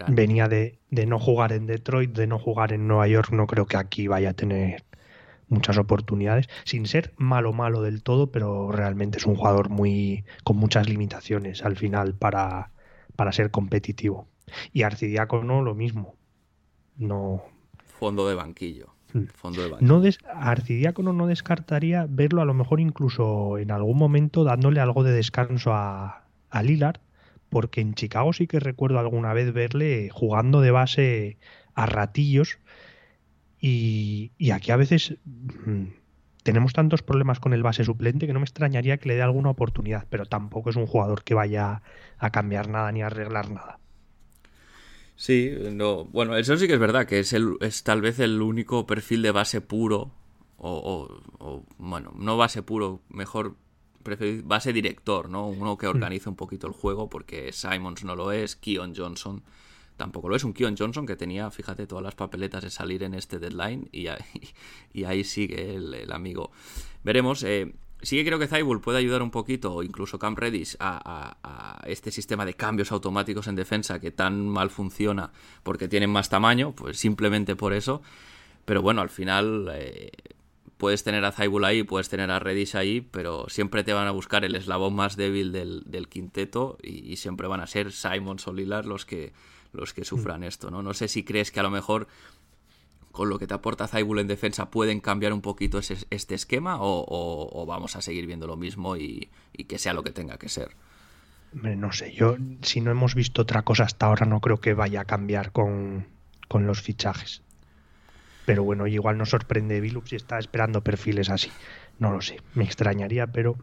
Venía de, no jugar en Detroit, de no jugar en Nueva York. No creo que aquí vaya a tener muchas oportunidades, sin ser malo malo del todo, pero realmente es un jugador muy con muchas limitaciones al final para, para ser competitivo. Y Arcidiácono lo mismo. No. Fondo de banquillo. Hmm. Fondo de banquillo. No des... Arcidiácono no descartaría verlo a lo mejor incluso en algún momento dándole algo de descanso a, a Lillard porque en Chicago sí que recuerdo alguna vez verle jugando de base a ratillos y, aquí a veces mm, tenemos tantos problemas con el base suplente que no me extrañaría que le dé alguna oportunidad, pero tampoco es un jugador que vaya a cambiar nada ni a arreglar nada. Sí, no, bueno, eso sí que es verdad, que es, el, es tal vez el único perfil de base puro, o, o bueno, no base puro, mejor base director, ¿no? Uno que hmm. organiza un poquito el juego, porque Simons no lo es, Keon Johnson tampoco lo es. Un Keon Johnson que tenía, fíjate, todas las papeletas de salir en este deadline y ahí, y ahí sigue el, amigo. Veremos. Eh, sí que creo que Zybul puede ayudar un poquito, o incluso Camp Redis, a, este sistema de cambios automáticos en defensa que tan mal funciona porque tienen más tamaño, pues simplemente por eso. Pero bueno, al final eh, puedes tener a Zaibul ahí, puedes tener a Redis ahí, pero siempre te van a buscar el eslabón más débil del, quinteto y, siempre van a ser Simon o los que, los que sufran mm. esto, ¿no? No sé si crees que a lo mejor con lo que te aporta Zaibul en defensa pueden cambiar un poquito este esquema o, vamos a seguir viendo lo mismo y, que sea lo que tenga que ser. No sé, yo si no hemos visto otra cosa hasta ahora no creo que vaya a cambiar con, con los fichajes. Pero bueno, igual nos sorprende Billups si está esperando perfiles así. No lo sé, me extrañaría, pero...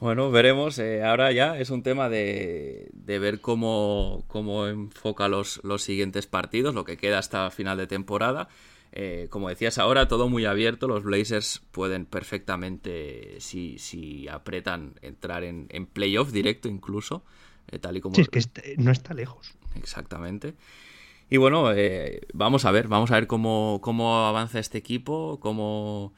Bueno, veremos. Eh, ahora ya es un tema de, ver cómo, cómo enfoca los, los, siguientes partidos, lo que queda hasta final de temporada. Eh, como decías ahora, todo muy abierto. Los Blazers pueden perfectamente, si, si apretan, entrar en, en playoff directo incluso. Eh, tal y como... Sí, es que este, no está lejos. Exactamente. Y bueno, eh, vamos a ver, vamos a ver cómo, cómo avanza este equipo, cómo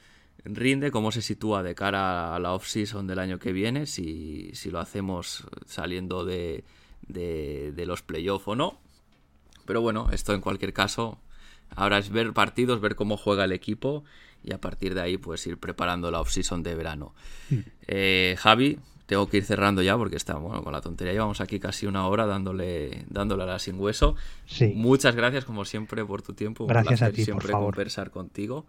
rinde, cómo se sitúa de cara a la off-season del año que viene, si, si lo hacemos saliendo de, de, los playoffs o no. Pero bueno, esto en cualquier caso, ahora es ver partidos, ver cómo juega el equipo y a partir de ahí pues ir preparando la off-season de verano. Hmm. Eh, Javi, tengo que ir cerrando ya porque está, bueno, con la tontería llevamos aquí casi una hora dándole, dándole a la sin hueso. Sí. Muchas gracias como siempre por tu tiempo. Gracias a ti, siempre por favor. conversar contigo.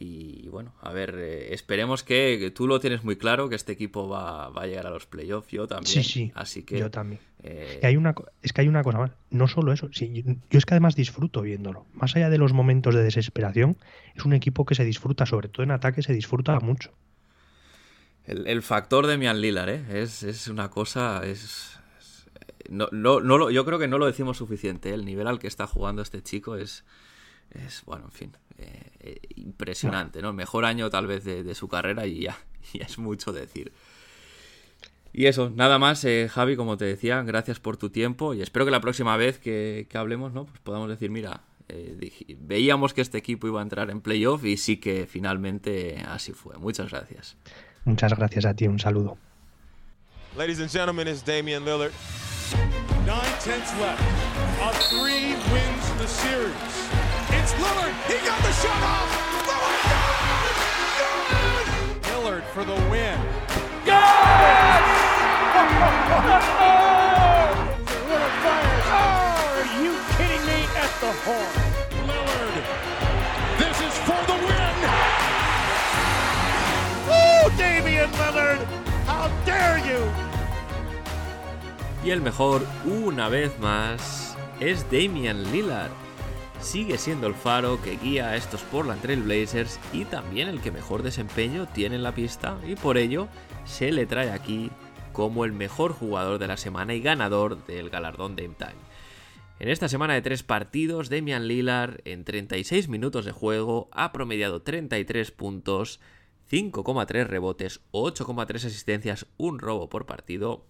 Y bueno, a ver, eh, esperemos que, tú lo tienes muy claro, que este equipo va, a llegar a los playoffs, yo también. Sí, sí, así que, yo también. Eh, hay una, es que hay una cosa más, no solo eso, sí, yo es que además disfruto viéndolo. Más allá de los momentos de desesperación, es un equipo que se disfruta, sobre todo en ataque, se disfruta mucho. El, factor de Mian Lillard, ¿eh? Es, una cosa. Es, no, no, no yo creo que no lo decimos suficiente. ¿eh? El nivel al que está jugando este chico es. Es, bueno, en fin, eh, eh, impresionante, ¿no? mejor año tal vez de, su carrera y ya, es mucho decir. Y eso, nada más, Javi, como te decía, gracias por tu tiempo y espero que la próxima vez que, que hablemos, ¿no? Pues podamos decir, mira, veíamos que este equipo iba a entrar en playoff y sí que finalmente así fue. Muchas gracias. Muchas gracias a ti, un saludo. Ladies and gentlemen, it's Damian Lillard. Nine tenths left. A three wins the series. It's Lillard. He got the shot off. Lillard. Lillard for the win. Yes! Lillard fires. Oh, are you kidding me? At the horn. Lillard. This is for the win. Damian Lillard! How dare you! Y el mejor, una vez más, es Damian Lillard. Sigue siendo el faro que guía a estos Portland Trail Blazers y también el que mejor desempeño tiene en la pista y por ello se le trae aquí como el mejor jugador de la semana y ganador del galardón Dame Time. En esta semana de tres partidos, Damian Lillard en 36 minutos de juego ha promediado 33 puntos, 5,3 rebotes, 8,3 asistencias, un robo por partido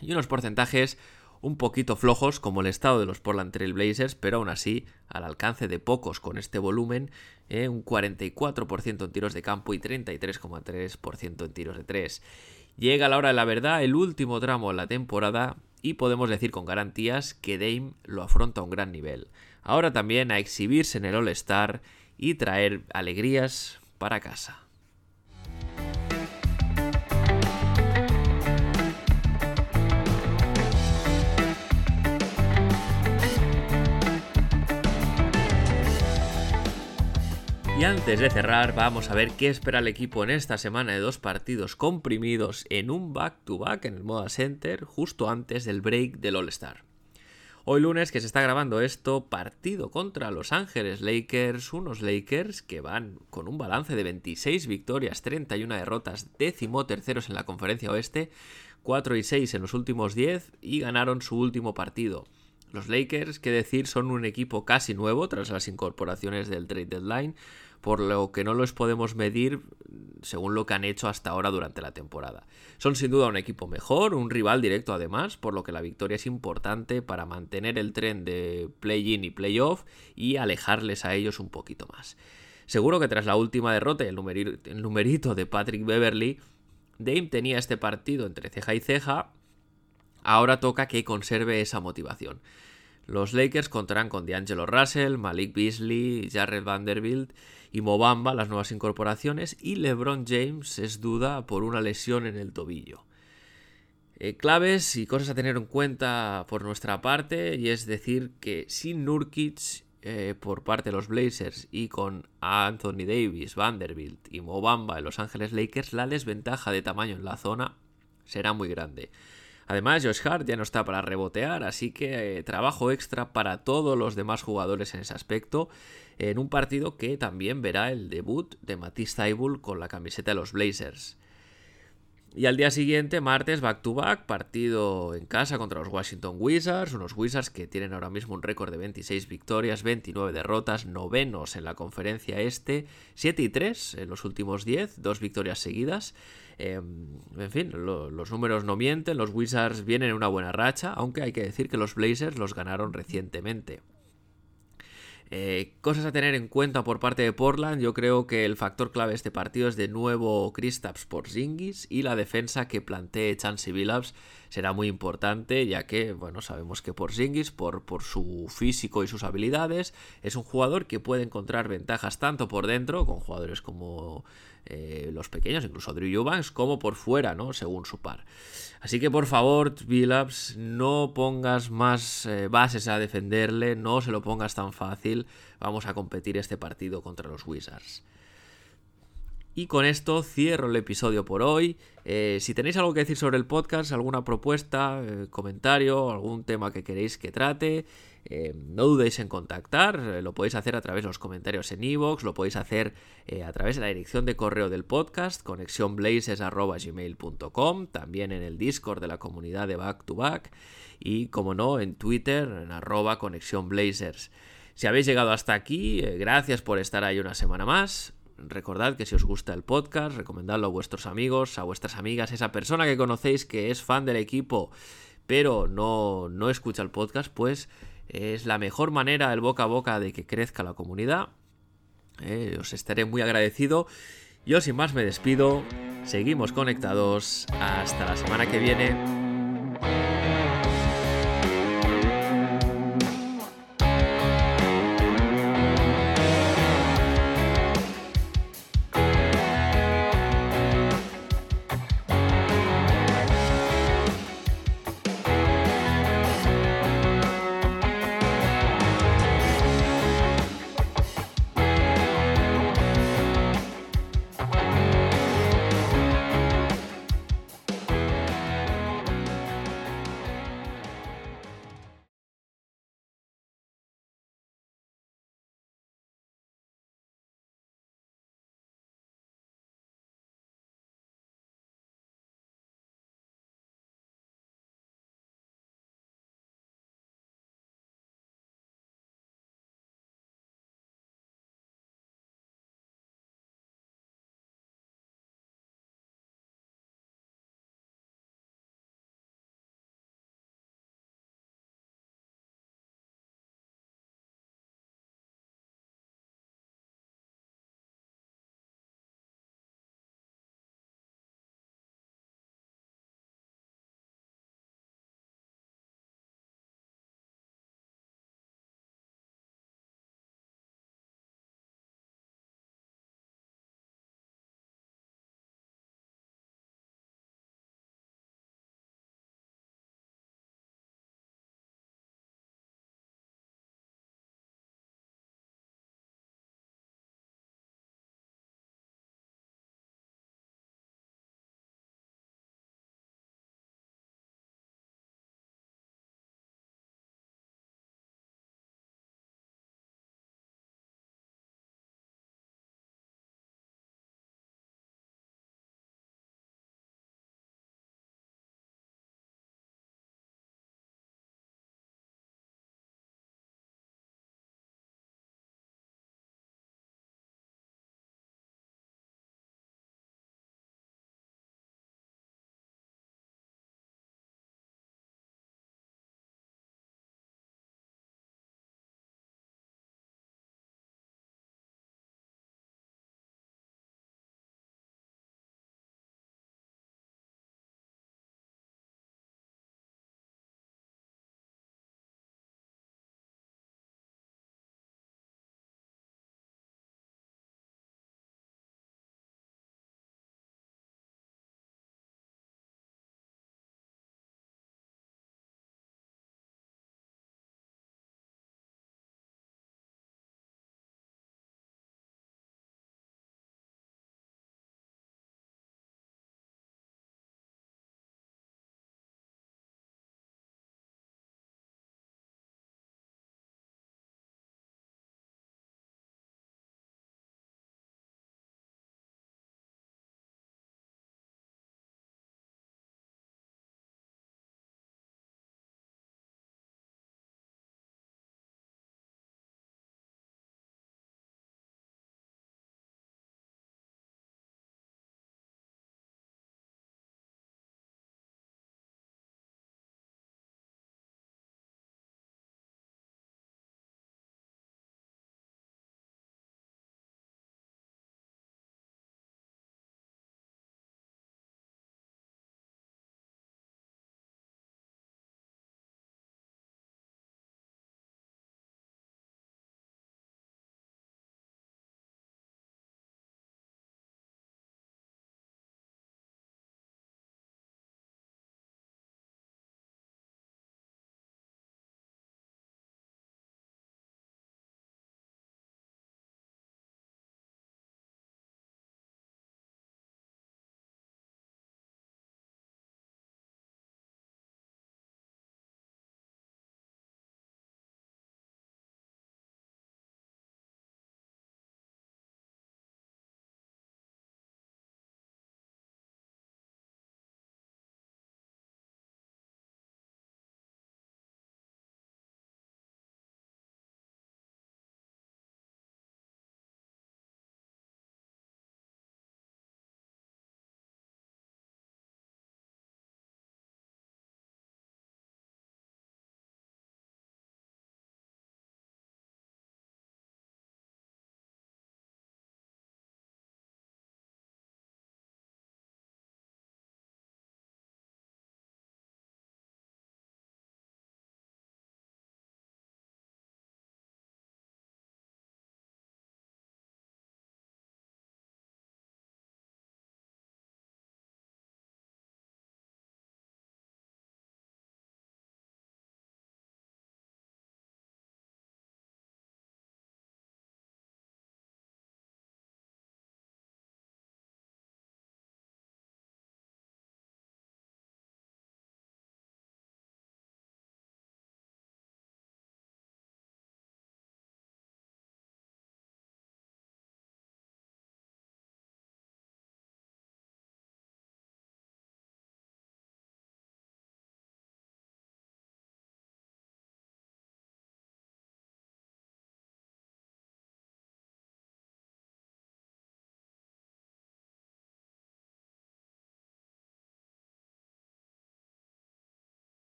y unos porcentajes un poquito flojos como el estado de los Portland Trail Blazers, pero aún así al alcance de pocos con este volumen, eh, un 44% en tiros de campo y 33,3% en tiros de 3. Llega la hora de la verdad, el último tramo de la temporada, y podemos decir con garantías que Dame lo afronta a un gran nivel. Ahora también a exhibirse en el All-Star y traer alegrías para casa. Y antes de cerrar, vamos a ver qué espera el equipo en esta semana de dos partidos comprimidos en un back-to-back en el Moda Center justo antes del break del All-Star. Hoy lunes que se está grabando esto, partido contra Los Ángeles Lakers, unos Lakers que van con un balance de 26 victorias, 31 derrotas, décimo terceros en la conferencia oeste, 4 y 6 en los últimos 10 y ganaron su último partido. Los Lakers, que decir, son un equipo casi nuevo tras las incorporaciones del trade deadline, por lo que no los podemos medir según lo que han hecho hasta ahora durante la temporada. Son sin duda un equipo mejor, un rival directo además, por lo que la victoria es importante para mantener el tren de play-in y play-off y alejarles a ellos un poquito más. Seguro que tras la última derrota y el, numerito de Patrick Beverly, Dame tenía este partido entre ceja y ceja, ahora toca que conserve esa motivación. Los Lakers contarán con D'Angelo Russell, Malik Beasley, Jared Vanderbilt y Mobamba, las nuevas incorporaciones, y LeBron James es duda por una lesión en el tobillo. Eh, claves y cosas a tener en cuenta por nuestra parte, y es decir que sin Nurkic eh, por parte de los Blazers y con Anthony Davis, Vanderbilt y Mobamba en Los Ángeles Lakers, la desventaja de tamaño en la zona será muy grande. Además, Josh Hart ya no está para rebotear, así que eh, trabajo extra para todos los demás jugadores en ese aspecto en un partido que también verá el debut de Matisse Thybulle con la camiseta de los Blazers. Y al día siguiente, martes, back to back, partido en casa contra los Washington Wizards, unos Wizards que tienen ahora mismo un récord de 26 victorias, 29 derrotas, novenos en la conferencia este, 7 y 3 en los últimos 10, dos victorias seguidas. Em, en fin, los números no mienten, los Wizards vienen en una buena racha, aunque hay que decir que los Blazers los ganaron recientemente. Eh, cosas a tener en cuenta por parte de Portland, yo creo que el factor clave de este partido es de nuevo Kristaps Porzingis y la defensa que plantee Chansey Billups será muy importante, ya que, bueno, sabemos que Porzingis, por, por su físico y sus habilidades, es un jugador que puede encontrar ventajas tanto por dentro, con jugadores como eh, los pequeños, incluso Drew Eubanks, como por fuera, ¿no? Según su par. Así que por favor, Billups, no pongas más eh, bases a defenderle, no se lo pongas tan fácil. Vamos a competir este partido contra los Wizards. Y con esto cierro el episodio por hoy. Eh, si tenéis algo que decir sobre el podcast, alguna propuesta, comentario, algún tema que queréis que trate, eh, no dudéis en contactar, eh, lo podéis hacer a través de los comentarios en iVoox, lo podéis hacer eh, a través de la dirección de correo del podcast, conexionblazes.gmail.com, también en el Discord de la comunidad de Back to Back y, como no, en Twitter, en arroba conexionblazers. Si habéis llegado hasta aquí, gracias por estar ahí una semana más. Recordad que si os gusta el podcast, recomendadlo a vuestros amigos, a vuestras amigas, esa persona que conocéis que es fan del equipo, pero no, no escucha el podcast, pues es la mejor manera, el boca a boca, de que crezca la comunidad. Eh, os estaré muy agradecido. Yo sin más me despido. Seguimos conectados. Hasta la semana que viene.